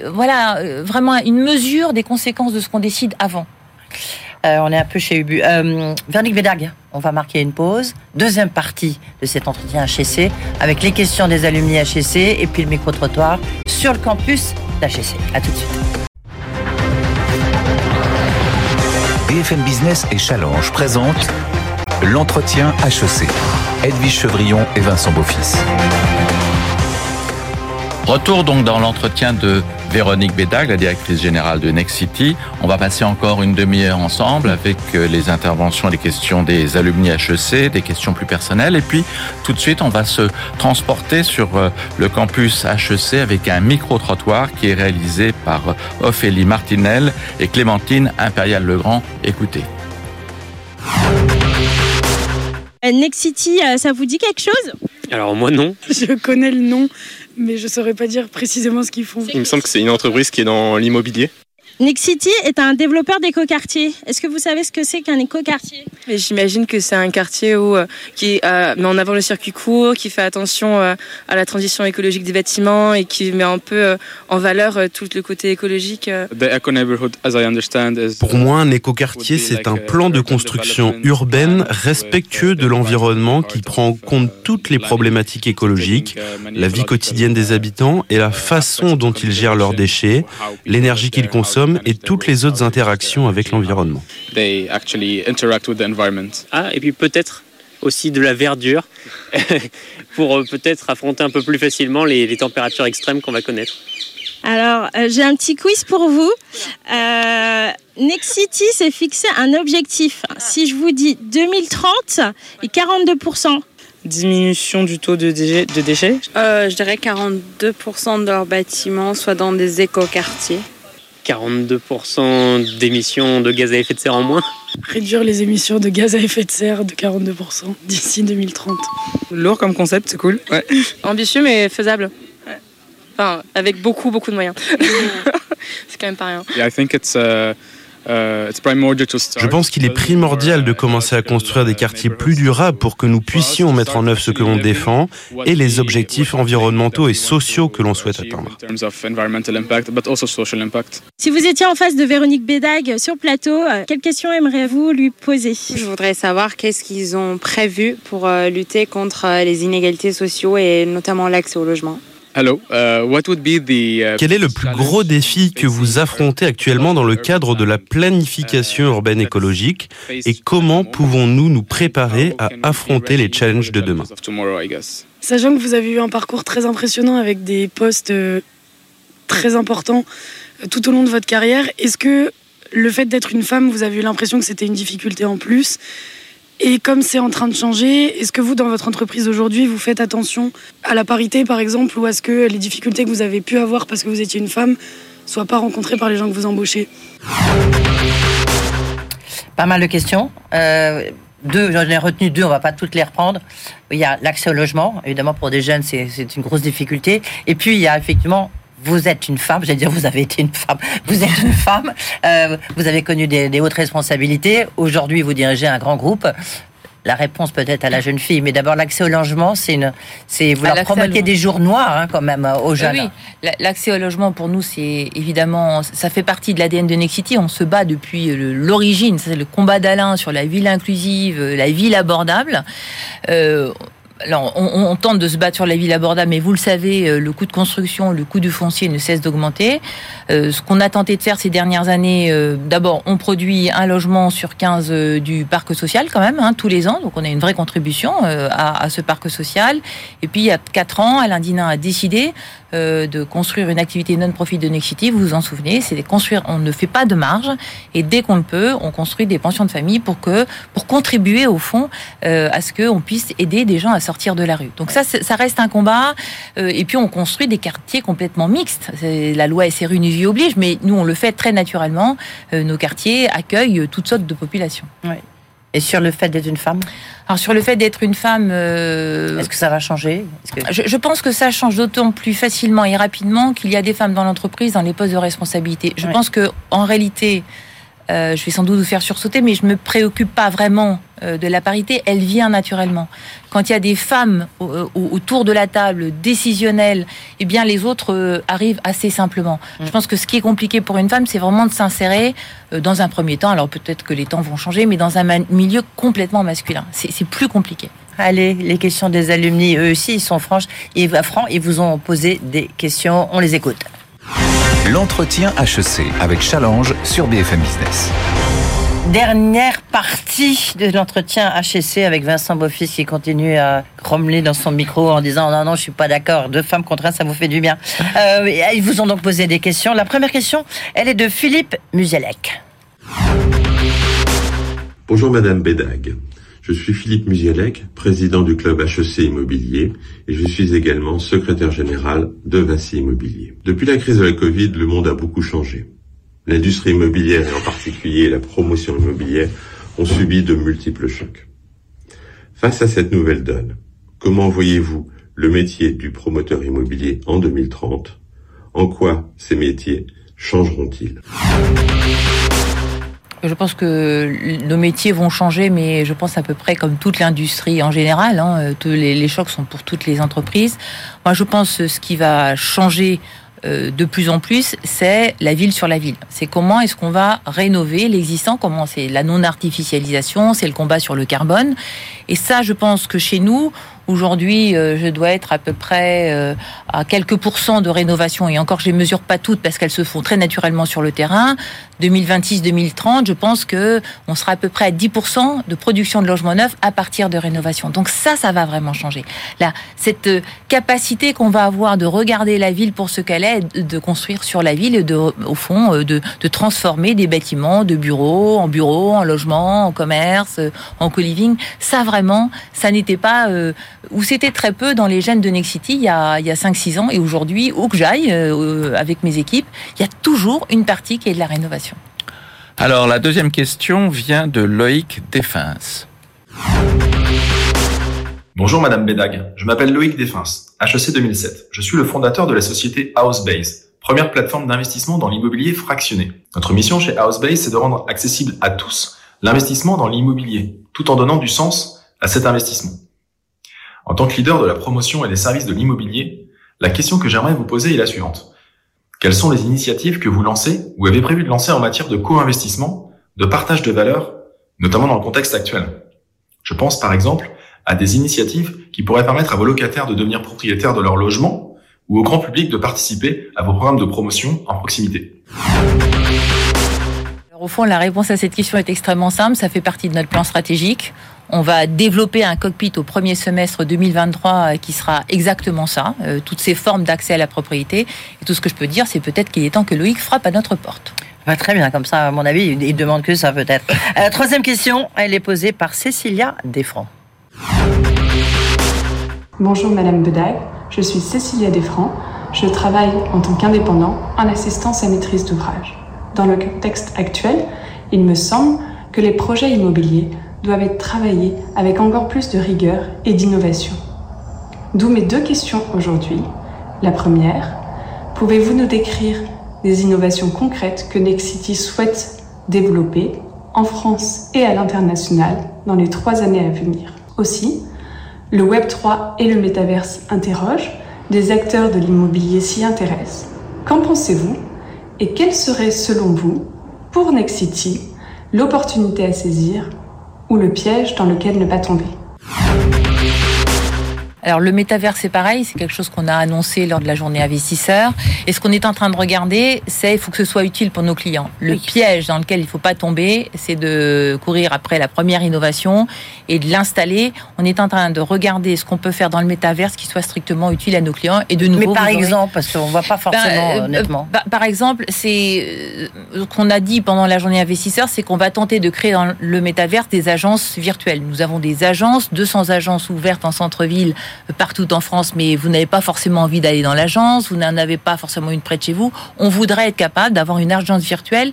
euh, voilà, euh, vraiment une mesure des conséquences de ce qu'on décide avant. Euh, on est un peu chez Ubu. Euh, Vernick on va marquer une pause. Deuxième partie de cet entretien HEC avec les questions des alumni HEC et puis le micro-trottoir sur le campus d'HEC. A tout de suite. BFM Business et Challenge présentent L'entretien HEC. Edwige Chevrillon et Vincent Beaufils. Retour donc dans l'entretien de Véronique Bédag, la directrice générale de Nexity. On va passer encore une demi-heure ensemble avec euh, les interventions et les questions des alumni HEC, des questions plus personnelles. Et puis, tout de suite, on va se transporter sur euh, le campus HEC avec un micro-trottoir qui est réalisé par euh, Ophélie Martinel et Clémentine Impérial-Legrand. Écoutez. Nexity, ça vous dit quelque chose? Alors moi non. Je connais le nom, mais je ne saurais pas dire précisément ce qu'ils font. Il me semble que c'est une entreprise qui est dans l'immobilier. Nexity est un développeur d'écoquartiers. Est-ce que vous savez ce que c'est qu'un écoquartier? J'imagine que c'est un quartier où, euh, qui euh, met en avant le circuit court, qui fait attention euh, à la transition écologique des bâtiments et qui met un peu en valeur tout le côté écologique. Pour moi, un écoquartier, c'est un plan de construction urbaine respectueux de l'environnement qui prend en compte toutes les problématiques écologiques, la vie quotidienne des habitants et la façon dont ils gèrent leurs déchets, l'énergie qu'ils consomment et toutes les autres interactions avec l'environnement. Ah, et puis peut-être aussi de la verdure pour euh, peut-être affronter un peu plus facilement les, températures extrêmes qu'on va connaître. Alors, euh, j'ai un petit quiz pour vous. Euh, Nexity s'est fixé un objectif. Si je vous dis 2030 et 42%, diminution du taux de, déchets Je dirais 42% de leurs bâtiments soient dans des écoquartiers. 42% d'émissions de gaz à effet de serre en moins. Réduire les émissions de gaz à effet de serre de 42% d'ici 2030. Lourd comme concept, c'est cool. Ambitieux mais faisable. Enfin, avec beaucoup, beaucoup de moyens. c'est quand même pas rien. I think it's, uh, Je pense qu'il est primordial de commencer à construire des quartiers plus durables pour que nous puissions mettre en œuvre ce que l'on défend et les objectifs environnementaux et sociaux que l'on souhaite atteindre. Si vous étiez en face de Véronique Bédag sur plateau, euh, quelles questions aimeriez-vous lui poser? Je voudrais savoir qu'est-ce qu'ils ont prévu pour euh, lutter contre les inégalités sociaux et notamment l'accès au logement. Uh, uh, Quel est le plus gros défi que vous affrontez actuellement dans le cadre de la planification urbaine écologique et comment pouvons-nous nous préparer à affronter les challenges de demain? Sachant que vous avez eu un parcours très impressionnant avec des postes euh, très importants euh, tout au long de votre carrière, est-ce que le fait d'être une femme, vous avez eu l'impression que c'était une difficulté en plus? Et comme c'est en train de changer, est-ce que vous, dans votre entreprise aujourd'hui, vous faites attention à la parité, par exemple, ou à ce que les difficultés que vous avez pu avoir parce que vous étiez une femme soient pas rencontrées par les gens que vous embauchez? Pas mal de questions. Euh, deux, j'en ai retenu deux, on va pas toutes les reprendre. Il y a l'accès au logement, évidemment pour des jeunes c'est une grosse difficulté. Et puis il y a effectivement vous êtes une femme, j'allais dire vous avez été une femme, vous êtes une femme, euh, vous avez connu des, hautes responsabilités, aujourd'hui vous dirigez un grand groupe. La réponse peut-être à la jeune fille, mais d'abord l'accès au logement, c'est une, c'est vous leur promettez des jours noirs hein, quand même aux jeunes. Oui, l'accès au logement pour nous, c'est évidemment, ça fait partie de l'ADN de Nexity. On se bat depuis l'origine, c'est le combat d'Alain sur la ville inclusive, la ville abordable. Euh, alors, on, tente de se battre sur la ville abordable, mais vous le savez, euh, le coût de construction, le coût du foncier ne cesse d'augmenter. Euh, ce qu'on a tenté de faire ces dernières années, euh, d'abord, on produit un logement sur 15 du parc social quand même, hein, tous les ans, donc on a une vraie contribution à, ce parc social. Et puis, il y a 4 ans, Alain Dinin a décidé de construire une activité non-profit de Nexity, vous vous en souvenez, c'est de construire, on ne fait pas de marge, et dès qu'on le peut, on construit des pensions de famille pour que, pour contribuer au fond à ce qu'on puisse aider des gens à sortir de la rue. Donc ça, ça reste un combat. Euh, et puis on construit des quartiers complètement mixtes. La loi SRU une vie oblige, mais nous on le fait très naturellement. Euh, nos quartiers accueillent toutes sortes de populations. Et sur le fait d'être une femme Alors sur le fait d'être une femme, euh, est-ce que ça va changer je, pense que ça change d'autant plus facilement et rapidement qu'il y a des femmes dans l'entreprise dans les postes de responsabilité. Je pense que en réalité, euh, je vais sans doute vous faire sursauter, mais je me préoccupe pas vraiment euh, de la parité. Elle vient naturellement. Quand il y a des femmes euh, autour de la table décisionnelles, eh bien les autres arrivent assez simplement. Mm. Je pense que ce qui est compliqué pour une femme, c'est vraiment de s'insérer dans un premier temps. Alors peut-être que les temps vont changer, mais dans un milieu complètement masculin, c'est plus compliqué. Allez, les questions des alumni, eux aussi, ils sont franches, ils, francs, ils vous ont posé des questions. On les écoute. L'entretien HEC avec Challenge sur BFM Business. Dernière partie de l'entretien HSC avec Vincent Boffis qui continue à grommeler dans son micro en disant non, non, je suis pas d'accord, deux femmes contre un, ça vous fait du bien. Euh, ils vous ont donc posé des questions. La première question, elle est de Philippe Muselec. Bonjour Madame Bédag. Je suis Philippe Musielec, président du club HEC Immobilier et je suis également secrétaire général de Vinci Immobilier. Depuis la crise de la Covid, le monde a beaucoup changé. L'industrie immobilière et en particulier la promotion immobilière ont subi de multiples chocs. Face à cette nouvelle donne, comment voyez-vous le métier du promoteur immobilier en 2030 En quoi ces métiers changeront-ils? Je pense que nos métiers vont changer, mais je pense à peu près comme toute l'industrie en général. Hein, les, chocs sont pour toutes les entreprises. Moi, je pense que ce qui va changer euh, de plus en plus, c'est la ville sur la ville. C'est comment est-ce qu'on va rénover l'existant, comment c'est la non-artificialisation, c'est le combat sur le carbone. Et ça, je pense que chez nous, Aujourd'hui, euh, je dois être à peu près euh, à quelques pourcents de rénovation. Et encore, je les mesure pas toutes parce qu'elles se font très naturellement sur le terrain. 2026-2030, je pense que on sera à peu près à 10% de production de logements neufs à partir de rénovation. Donc ça, ça va vraiment changer. Là, cette euh, capacité qu'on va avoir de regarder la ville pour ce qu'elle est, de construire sur la ville, de, au fond, de, de transformer des bâtiments de bureaux en bureaux, en logements, en commerce, en co-living, ça vraiment, ça n'était pas où c'était très peu dans les gènes de Nexity il y a, il y a 5-6 ans. Et aujourd'hui, où que j'aille euh, avec mes équipes, il y a toujours une partie qui est de la rénovation. Alors, la deuxième question vient de Loïc Défense. Bonjour Madame Bédag, je m'appelle Loïc Défense, HEC 2007. Je suis le fondateur de la société Housebase, première plateforme d'investissement dans l'immobilier fractionné. Notre mission chez Housebase, c'est de rendre accessible à tous l'investissement dans l'immobilier, tout en donnant du sens à cet investissement. En tant que leader de la promotion et des services de l'immobilier, la question que j'aimerais vous poser est la suivante. Quelles sont les initiatives que vous lancez ou avez prévu de lancer en matière de co-investissement, de partage de valeur, notamment dans le contexte actuel? Je pense par exemple à des initiatives qui pourraient permettre à vos locataires de devenir propriétaires de leur logement ou au grand public de participer à vos programmes de promotion en proximité. au fond, la réponse à cette question est extrêmement simple. Ça fait partie de notre plan stratégique. On va développer un cockpit au premier semestre 2023 euh, qui sera exactement ça, euh, toutes ces formes d'accès à la propriété. Et tout ce que je peux dire, c'est peut-être qu'il est temps que Loïc frappe à notre porte. très bien, comme ça, à mon avis, il demande que ça peut-être. Euh, troisième question, elle est posée par Cécilia Desfrancs. Bonjour Madame Bedag, je suis Cécilia Desfrancs. Je travaille en tant qu'indépendant en assistance à maîtrise d'ouvrage. Dans le contexte actuel, il me semble que les projets immobiliers doivent être travaillés avec encore plus de rigueur et d'innovation. D'où mes deux questions aujourd'hui. La première, pouvez-vous nous décrire des innovations concrètes que Nexity souhaite développer en France et à l'international dans les trois années à venir? Aussi, le Web3 et le métaverse interrogent, des acteurs de l'immobilier s'y intéressent. Qu'en pensez-vous? Et quelle serait selon vous, pour Nexity, l'opportunité à saisir ou le piège dans lequel ne pas tomber. Alors le métavers c'est pareil, c'est quelque chose qu'on a annoncé lors de la journée investisseur. Et ce qu'on est en train de regarder, c'est il faut que ce soit utile pour nos clients. Le piège dans lequel il ne faut pas tomber, c'est de courir après la première innovation et de l'installer. On est en train de regarder ce qu'on peut faire dans le métavers qui soit strictement utile à nos clients et de nouveau. Mais par exemple, parce qu'on voit pas forcément bah, euh, honnêtement. Bah, par exemple, c'est euh, ce qu'on a dit pendant la journée investisseur, c'est qu'on va tenter de créer dans le métavers des agences virtuelles. Nous avons des agences, 200 agences ouvertes en centre-ville partout en France, mais vous n'avez pas forcément envie d'aller dans l'agence, vous n'en avez pas forcément une près de chez vous. On voudrait être capable d'avoir une agence virtuelle,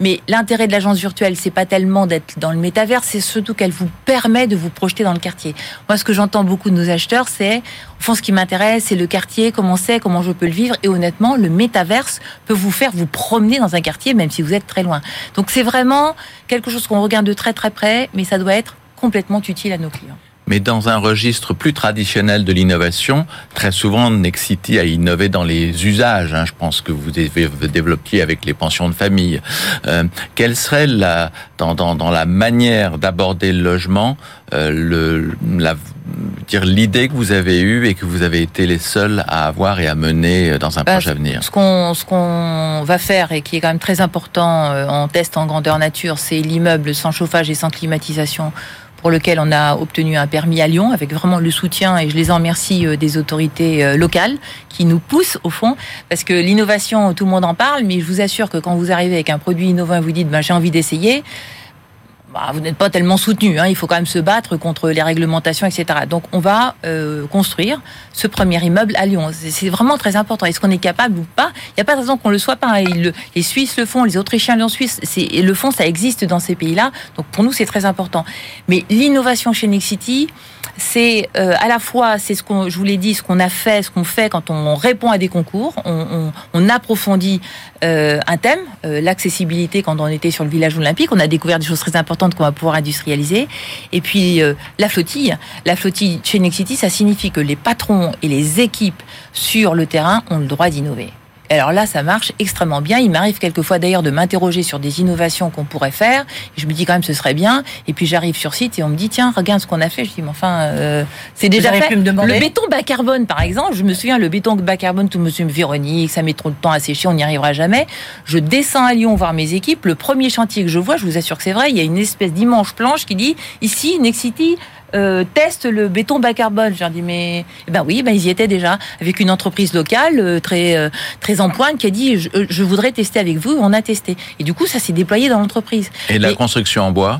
mais l'intérêt de l'agence virtuelle, c'est pas tellement d'être dans le métavers, c'est surtout qu'elle vous permet de vous projeter dans le quartier. Moi, ce que j'entends beaucoup de nos acheteurs, c'est, au fond, ce qui m'intéresse, c'est le quartier, comment c'est, comment je peux le vivre, et honnêtement, le métaverse peut vous faire vous promener dans un quartier, même si vous êtes très loin. Donc, c'est vraiment quelque chose qu'on regarde de très très près, mais ça doit être complètement utile à nos clients mais dans un registre plus traditionnel de l'innovation, très souvent Nexity a innové dans les usages. Hein. je pense que vous développiez avec les pensions de famille. Euh, quelle serait la dans, dans, dans la manière d'aborder le logement euh, le, la dire l'idée que vous avez eue et que vous avez été les seuls à avoir et à mener dans un bah, proche avenir? Ce qu'on ce qu'on va faire et qui est quand même très important en test en grandeur nature, c'est l'immeuble sans chauffage et sans climatisation pour lequel on a obtenu un permis à Lyon avec vraiment le soutien et je les en remercie euh, des autorités euh, locales qui nous poussent au fond parce que l'innovation tout le monde en parle mais je vous assure que quand vous arrivez avec un produit innovant et vous dites ben, j'ai envie d'essayer bah, vous n'êtes pas tellement soutenu. Hein. Il faut quand même se battre contre les réglementations, etc. Donc, on va euh, construire ce premier immeuble à Lyon. C'est vraiment très important. Est-ce qu'on est capable ou pas? Il n'y a pas de raison qu'on le soit pas. Hein. les Suisses le font, les Autrichiens le Suisse. Le font, ça existe dans ces pays-là. Donc, pour nous, c'est très important. Mais l'innovation chez Nexity, c'est euh, à la fois, c'est ce qu'on, je vous l'ai dit, ce qu'on a fait, ce qu'on fait quand on répond à des concours. On, on, approfondit euh, un thème, l'accessibilité. Quand on était sur le village olympique, on a découvert des choses très importantes qu'on va pouvoir industrialiser. Et puis euh, la flottille, la flottille chez Nexity, ça signifie que les patrons et les équipes sur le terrain ont le droit d'innover. Alors là, ça marche extrêmement bien. Il m'arrive quelquefois d'ailleurs de m'interroger sur des innovations qu'on pourrait faire. je me dis quand même ce serait bien. Et puis j'arrive sur site et on me dit tiens regarde ce qu'on a fait. Je dis mais enfin euh, c'est déjà fait. le béton bas carbone par exemple. Je me souviens le béton bas carbone tout Monsieur Véronique, ça met trop de temps à sécher, on n'y arrivera jamais. Je descends à Lyon voir mes équipes. Le premier chantier que je vois, je vous assure que c'est vrai, il y a une espèce d'immense planche qui dit ici Nexity euh, teste le béton bas carbone. J'ai dit mais eh ben oui, ben ils y étaient déjà avec une entreprise locale euh, très euh, très en pointe qui a dit je, voudrais tester avec vous. On a testé et du coup ça s'est déployé dans l'entreprise. Et la construction en bois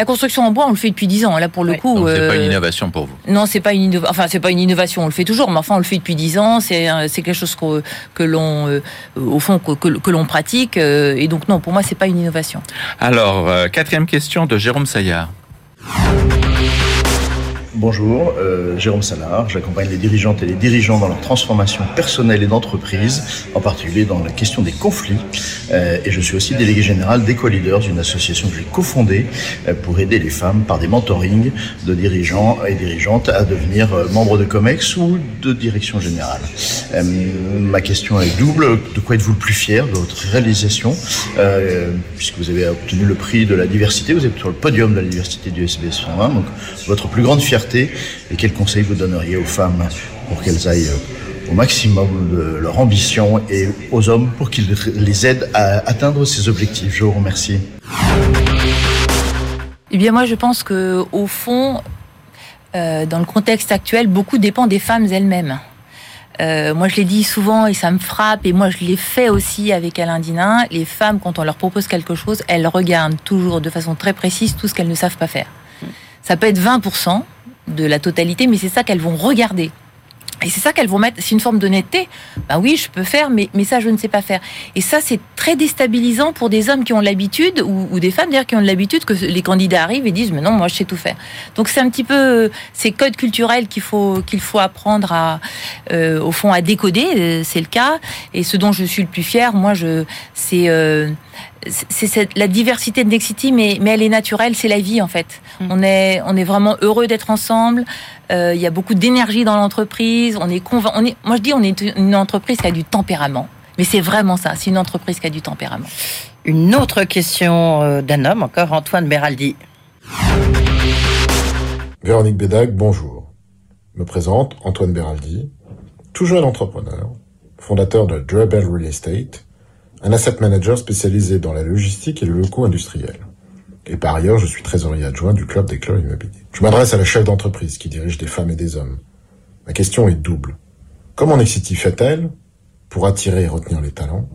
la construction en bois, on le fait depuis 10 ans. Là, pour le coup, c'est pas une innovation pour vous. Non, c'est pas une enfin c'est pas une innovation. On le fait toujours, mais enfin on le fait depuis 10 ans. C'est c'est quelque chose que, que l'on, au fond, que, que, l'on pratique. et donc non, pour moi, c'est pas une innovation. Alors quatrième question de Jérôme Saillard. Bonjour, euh, Jérôme Salard. J'accompagne les dirigeantes et les dirigeants dans leur transformation personnelle et d'entreprise, en particulier dans la question des conflits. Euh, et je suis aussi délégué général d'EcoLeaders, une association que j'ai cofondée euh, pour aider les femmes par des mentorings de dirigeants et dirigeantes à devenir euh, membres de COMEX ou de direction générale. Ma question est double. De quoi êtes-vous le plus fier de votre réalisation Puisque vous avez obtenu le prix de la diversité, vous êtes sur le podium de la diversité du SBS 120. Donc, votre plus grande fierté et quels conseils vous donneriez aux femmes pour qu'elles aillent au maximum de leur ambition et aux hommes pour qu'ils les aident à atteindre ces objectifs? Je vous remercie. Eh bien moi je pense que au fond, euh, dans le contexte actuel, beaucoup dépend des femmes elles-mêmes. Euh, moi, je l'ai dit souvent et ça me frappe, et moi, je l'ai fait aussi avec Alain Dinin. Les femmes, quand on leur propose quelque chose, elles regardent toujours de façon très précise tout ce qu'elles ne savent pas faire. Ça peut être 20%, de la totalité, mais c'est ça qu'elles vont regarder. Et c'est ça qu'elles vont mettre, c'est une forme d'honnêteté. Ben oui, je peux faire, mais, mais ça, je ne sais pas faire. Et ça, c'est très déstabilisant pour des hommes qui ont l'habitude, ou, des femmes d'ailleurs qui ont l'habitude que les candidats arrivent et disent, mais non, moi, je sais tout faire. Donc c'est un petit peu ces codes culturels qu'il faut faut apprendre à, euh, au fond, à décoder. Euh, c'est le cas. Et ce dont je suis le plus fier, moi, je, c'est euh, c'est la diversité de Nexity, mais, mais elle est naturelle, c'est la vie en fait. Mm. On, est, on est vraiment heureux d'être ensemble. Euh, il y a beaucoup d'énergie dans l'entreprise. On est, on est, moi je dis, on est une entreprise qui a du tempérament. Mais c'est vraiment ça, c'est une entreprise qui a du tempérament. Une autre question euh, d'un homme, encore Antoine Beraldi. Véronique Bédag, bonjour. Me présente Antoine Beraldi, tout jeune entrepreneur, fondateur de Drebel Real Estate, un asset manager spécialisé dans la logistique et le locaux industriel. Et par ailleurs, je suis trésorier adjoint du club des clubs immobiliers. Je m'adresse à la chef d'entreprise qui dirige des femmes et des hommes. Ma question est double. Comment Nexity fait-elle pour attirer et retenir les talents?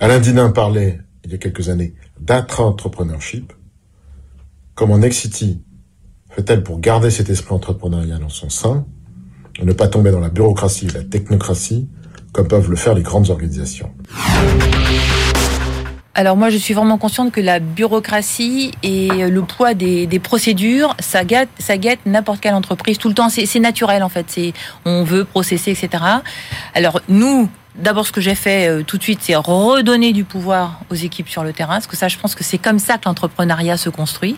Alain Dinin parlait, il y a quelques années, d'intra-entrepreneurship. Comment Nexity fait-elle pour garder cet esprit entrepreneurial en son sein et ne pas tomber dans la bureaucratie et la technocratie comme peuvent le faire les grandes organisations. Alors moi, je suis vraiment consciente que la bureaucratie et le poids des, procédures, ça guette, ça n'importe quelle entreprise tout le temps. C'est naturel en fait. On veut processer, etc. Alors nous, d'abord, ce que j'ai fait euh, tout de suite, c'est redonner du pouvoir aux équipes sur le terrain, parce que ça, je pense que c'est comme ça que l'entrepreneuriat se construit.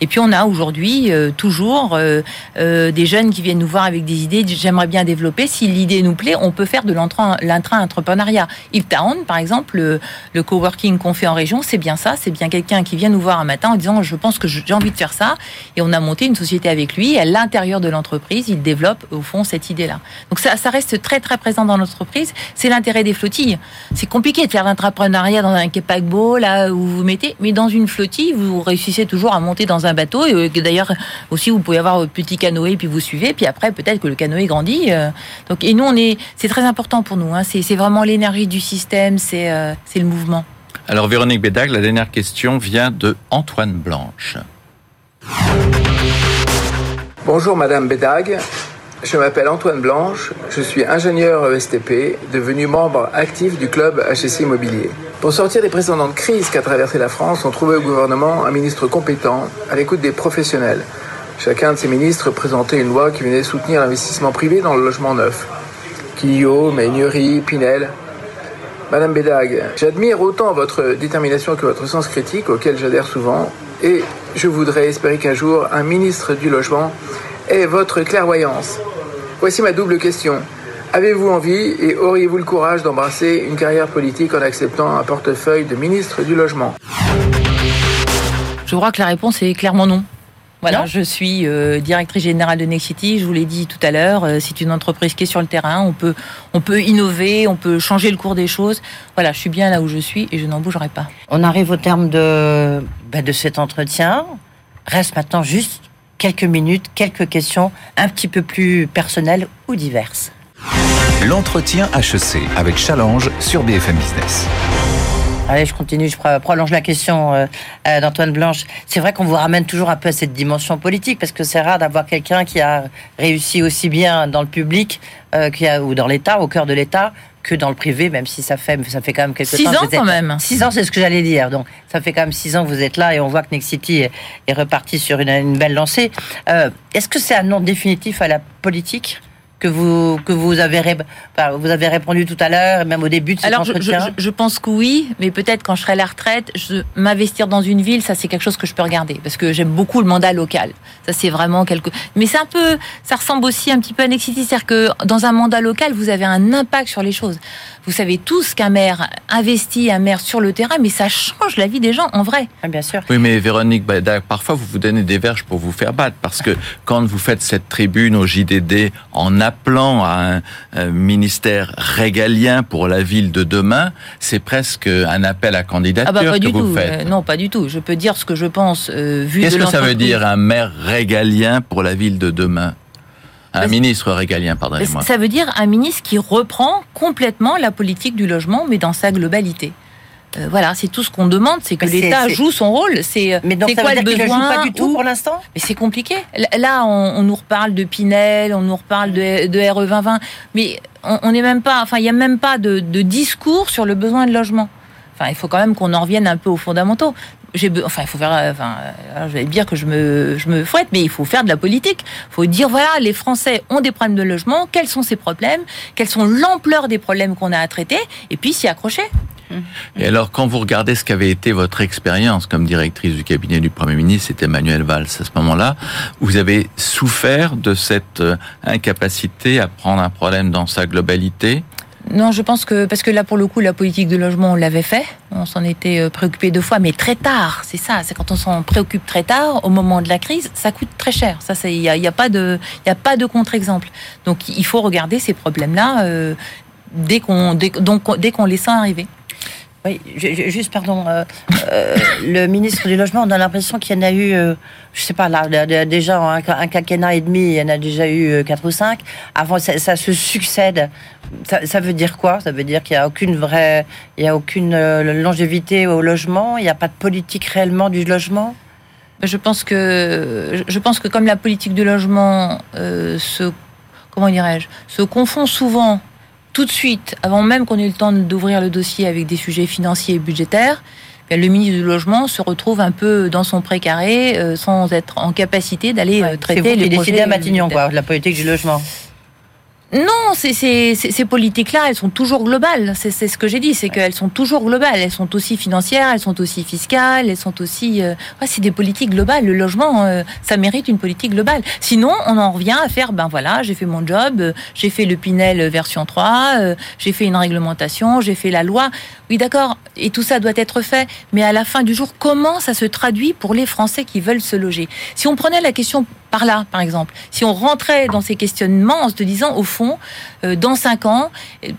Et puis, on a aujourd'hui euh, toujours euh, des jeunes qui viennent nous voir avec des idées. J'aimerais bien développer. Si l'idée nous plaît, on peut faire de l'intra-entrepreneuriat. Yves Town, par exemple, le, le coworking qu'on fait en région, c'est bien ça. C'est bien quelqu'un qui vient nous voir un matin en disant, je pense que j'ai envie de faire ça. Et on a monté une société avec lui. À l'intérieur de l'entreprise, il développe au fond cette idée-là. Donc ça, ça reste très très présent dans l'entreprise. C'est l'intérêt des flottilles. C'est compliqué de faire l'entrepreneuriat dans un paquebot, là où vous mettez, mais dans une flottille, vous réussissez toujours à monter dans un bateau. Et euh, d'ailleurs, aussi, vous pouvez avoir votre petit canoë, puis vous suivez, puis après, peut-être que le canoë grandit. Euh. Donc, et nous, on est, c'est très important pour nous. Hein. C'est vraiment l'énergie du système, euh, c'est le mouvement. Alors, Véronique Bédag, la dernière question vient de Antoine Blanche. Bonjour Madame Bédag, je m'appelle Antoine Blanche, je suis ingénieur ESTP, devenu membre actif du club HSI Immobilier. Pour sortir des précédentes crises qu'a traversé la France, on trouvait au gouvernement un ministre compétent, à l'écoute des professionnels. Chacun de ces ministres présentait une loi qui venait soutenir l'investissement privé dans le logement neuf. Quillot, Meignery, Pinel. Madame Bédag, j'admire autant votre détermination que votre sens critique, auquel j'adhère souvent, et je voudrais espérer qu'un jour, un ministre du Logement ait votre clairvoyance. Voici ma double question. Avez-vous envie et auriez-vous le courage d'embrasser une carrière politique en acceptant un portefeuille de ministre du Logement? Je crois que la réponse est clairement non. Voilà, je suis euh, directrice générale de Nexity. Je vous l'ai dit tout à l'heure, euh, c'est une entreprise qui est sur le terrain. On peut, on peut innover, on peut changer le cours des choses. Voilà, je suis bien là où je suis et je n'en bougerai pas. On arrive au terme de, bah, de cet entretien. Reste maintenant juste quelques minutes, quelques questions un petit peu plus personnelles ou diverses. L'entretien HEC avec Challenge sur BFM Business. Allez, je continue, je prolonge la question euh, euh, d'Antoine Blanche. C'est vrai qu'on vous ramène toujours un peu à cette dimension politique, parce que c'est rare d'avoir quelqu'un qui a réussi aussi bien dans le public euh, ou dans l'État, au cœur de l'État, que dans le privé, même si ça fait, ça fait quand même quelques six temps. Six ans quand même. Six ans, c'est ce que j'allais dire. Donc, ça fait quand même six ans que vous êtes là et on voit que Nexity est, est reparti sur une, belle lancée. Est-ce que c'est un nom définitif à la politique? Que vous que vous avez vous avez répondu tout à l'heure, même au début de cet Alors, je, pense que oui, mais peut-être quand je serai à la retraite, je, m'investir dans une ville, ça c'est quelque chose que je peux regarder parce que j'aime beaucoup le mandat local. Ça c'est vraiment quelque. Mais c'est un peu, ça ressemble aussi un petit peu à Nexity, c'est-à-dire que dans un mandat local, vous avez un impact sur les choses. Vous savez tous qu'un maire investit, un maire sur le terrain, mais ça change la vie des gens en vrai. Ah, bien sûr. Oui, mais Véronique parfois vous vous donnez des verges pour vous faire battre parce que quand vous faites cette tribune au JDD en appelant à un, ministère régalien pour la ville de demain, c'est presque un appel à candidature ah bah, pas que du vous tout. faites. Euh, non, pas du tout. Je peux dire ce que je pense euh, vu Qu'est-ce que ça veut dire un maire régalien pour la ville de demain? Un ministre régalien, pardonnez-moi. Ça veut dire un ministre qui reprend complètement la politique du logement, mais dans sa globalité. Euh, voilà, c'est tout ce qu'on demande, c'est que l'État joue son rôle. C'est mais donc, quoi le besoin joue pas du tout pour l'instant? Mais c'est compliqué. Là, on, nous reparle de Pinel, on nous reparle de, de RE 2020, mais on n'est même pas. Enfin, il n'y a même pas de, de, discours sur le besoin de logement. Enfin, il faut quand même qu'on en revienne un peu aux fondamentaux. Enfin, il faut faire. Enfin, je vais dire que je me, je me fouette, mais il faut faire de la politique. Il faut dire voilà, les Français ont des problèmes de logement. Quels sont ces problèmes Quelles sont l'ampleur des problèmes qu'on a à traiter Et puis s'y accrocher. Et alors, quand vous regardez ce qu'avait été votre expérience comme directrice du cabinet du Premier ministre, c'était Emmanuel Valls à ce moment-là, vous avez souffert de cette euh, incapacité à prendre un problème dans sa globalité? Non, je pense que parce que là pour le coup la politique de logement on l'avait fait, on s'en était euh, préoccupé deux fois, mais très tard. C'est ça, c'est quand on s'en préoccupe très tard, au moment de la crise, ça coûte très cher. Ça, il n'y a, y a, pas de, il a pas de contre-exemple. Donc il faut regarder ces problèmes-là euh, dès qu'on, donc dès qu'on les sent arriver. Oui, juste pardon. Euh, euh, le ministre du logement, on a l'impression qu'il y en a eu, euh, je sais pas là, déjà un, quinquennat et demi, il y en a déjà eu quatre ou cinq. Avant, ça, se succède. Ça, veut dire quoi? Ça veut dire qu'il n'y a aucune vraie, il y a aucune longévité au logement? Il n'y a pas de politique réellement du logement? Je pense que, je pense que comme la politique du logement se, comment dirais-je, se confond souvent tout de suite, avant même qu'on ait eu le temps d'ouvrir le dossier avec des sujets financiers et budgétaires, ben, le ministre du Logement se retrouve un peu dans son précaré, euh, sans être en capacité d'aller euh, traiter les projets. à Matignon, quoi, la politique du logement. Non, ces politiques-là, elles sont toujours globales. C'est ce que j'ai dit, c'est qu'elles sont toujours globales. Elles sont aussi financières, elles sont aussi fiscales, elles sont aussi... Euh, c'est des politiques globales. Le logement, euh, ça mérite une politique globale. Sinon, on en revient à faire, ben voilà, j'ai fait mon job, euh, j'ai fait le Pinel version 3, j'ai fait une réglementation, j'ai fait la loi. Oui, d'accord, et tout ça doit être fait. Mais à la fin du jour, comment ça se traduit pour les Français qui veulent se loger? Si on prenait la question par là, par exemple. Si on rentrait dans ces questionnements en se disant, au fond, euh, dans cinq ans,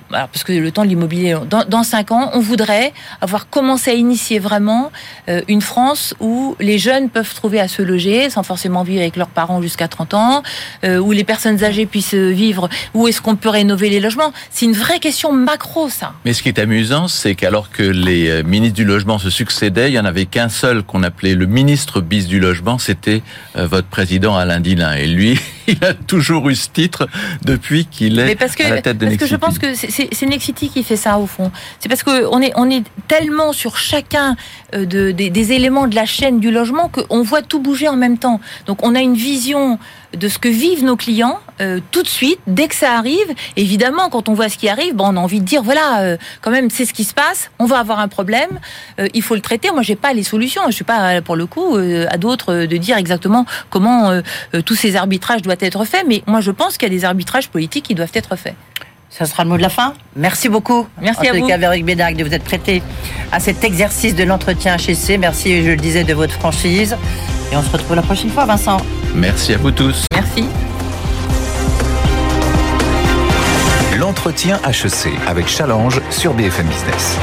parce que le temps de l'immobilier, dans, cinq ans, on voudrait avoir commencé à initier vraiment euh, une France où les jeunes peuvent trouver à se loger sans forcément vivre avec leurs parents jusqu'à 30 ans, euh, où les personnes âgées puissent vivre, où est-ce qu'on peut rénover les logements. C'est une vraie question macro, ça. Mais ce qui est amusant, c'est qu'alors que les ministres du logement se succédaient, il n'y en avait qu'un seul qu'on appelait le ministre bis du logement, c'était votre président Alain Dillin. Et lui, il a toujours eu ce titre depuis qu'il est parce que, à la tête de Parce que je pense que c'est Nexity qui fait ça au fond. C'est parce qu'on est, on est tellement sur chacun euh, de, des, éléments de la chaîne du logement qu'on voit tout bouger en même temps. Donc on a une vision de ce que vivent nos clients euh, tout de suite, dès que ça arrive. Évidemment, quand on voit ce qui arrive, bon, on a envie de dire voilà, euh, quand même, c'est ce qui se passe. On va avoir un problème, il faut le traiter. Moi, j'ai pas les solutions. Je suis pas pour le coup à d'autres de dire exactement comment tous ces arbitrages doivent être faits. Mais moi, je pense qu'il y a des arbitrages politiques qui doivent être faits. Ça sera le mot de la fin. Merci beaucoup. Merci en à vous. cas, Véronique de vous être prêté à cet exercice de l'entretien HSC. Merci, je le disais, de votre franchise. Et on se retrouve la prochaine fois, Vincent. Merci à vous tous. Merci. L'entretien HEC avec Challenge sur BFM Business.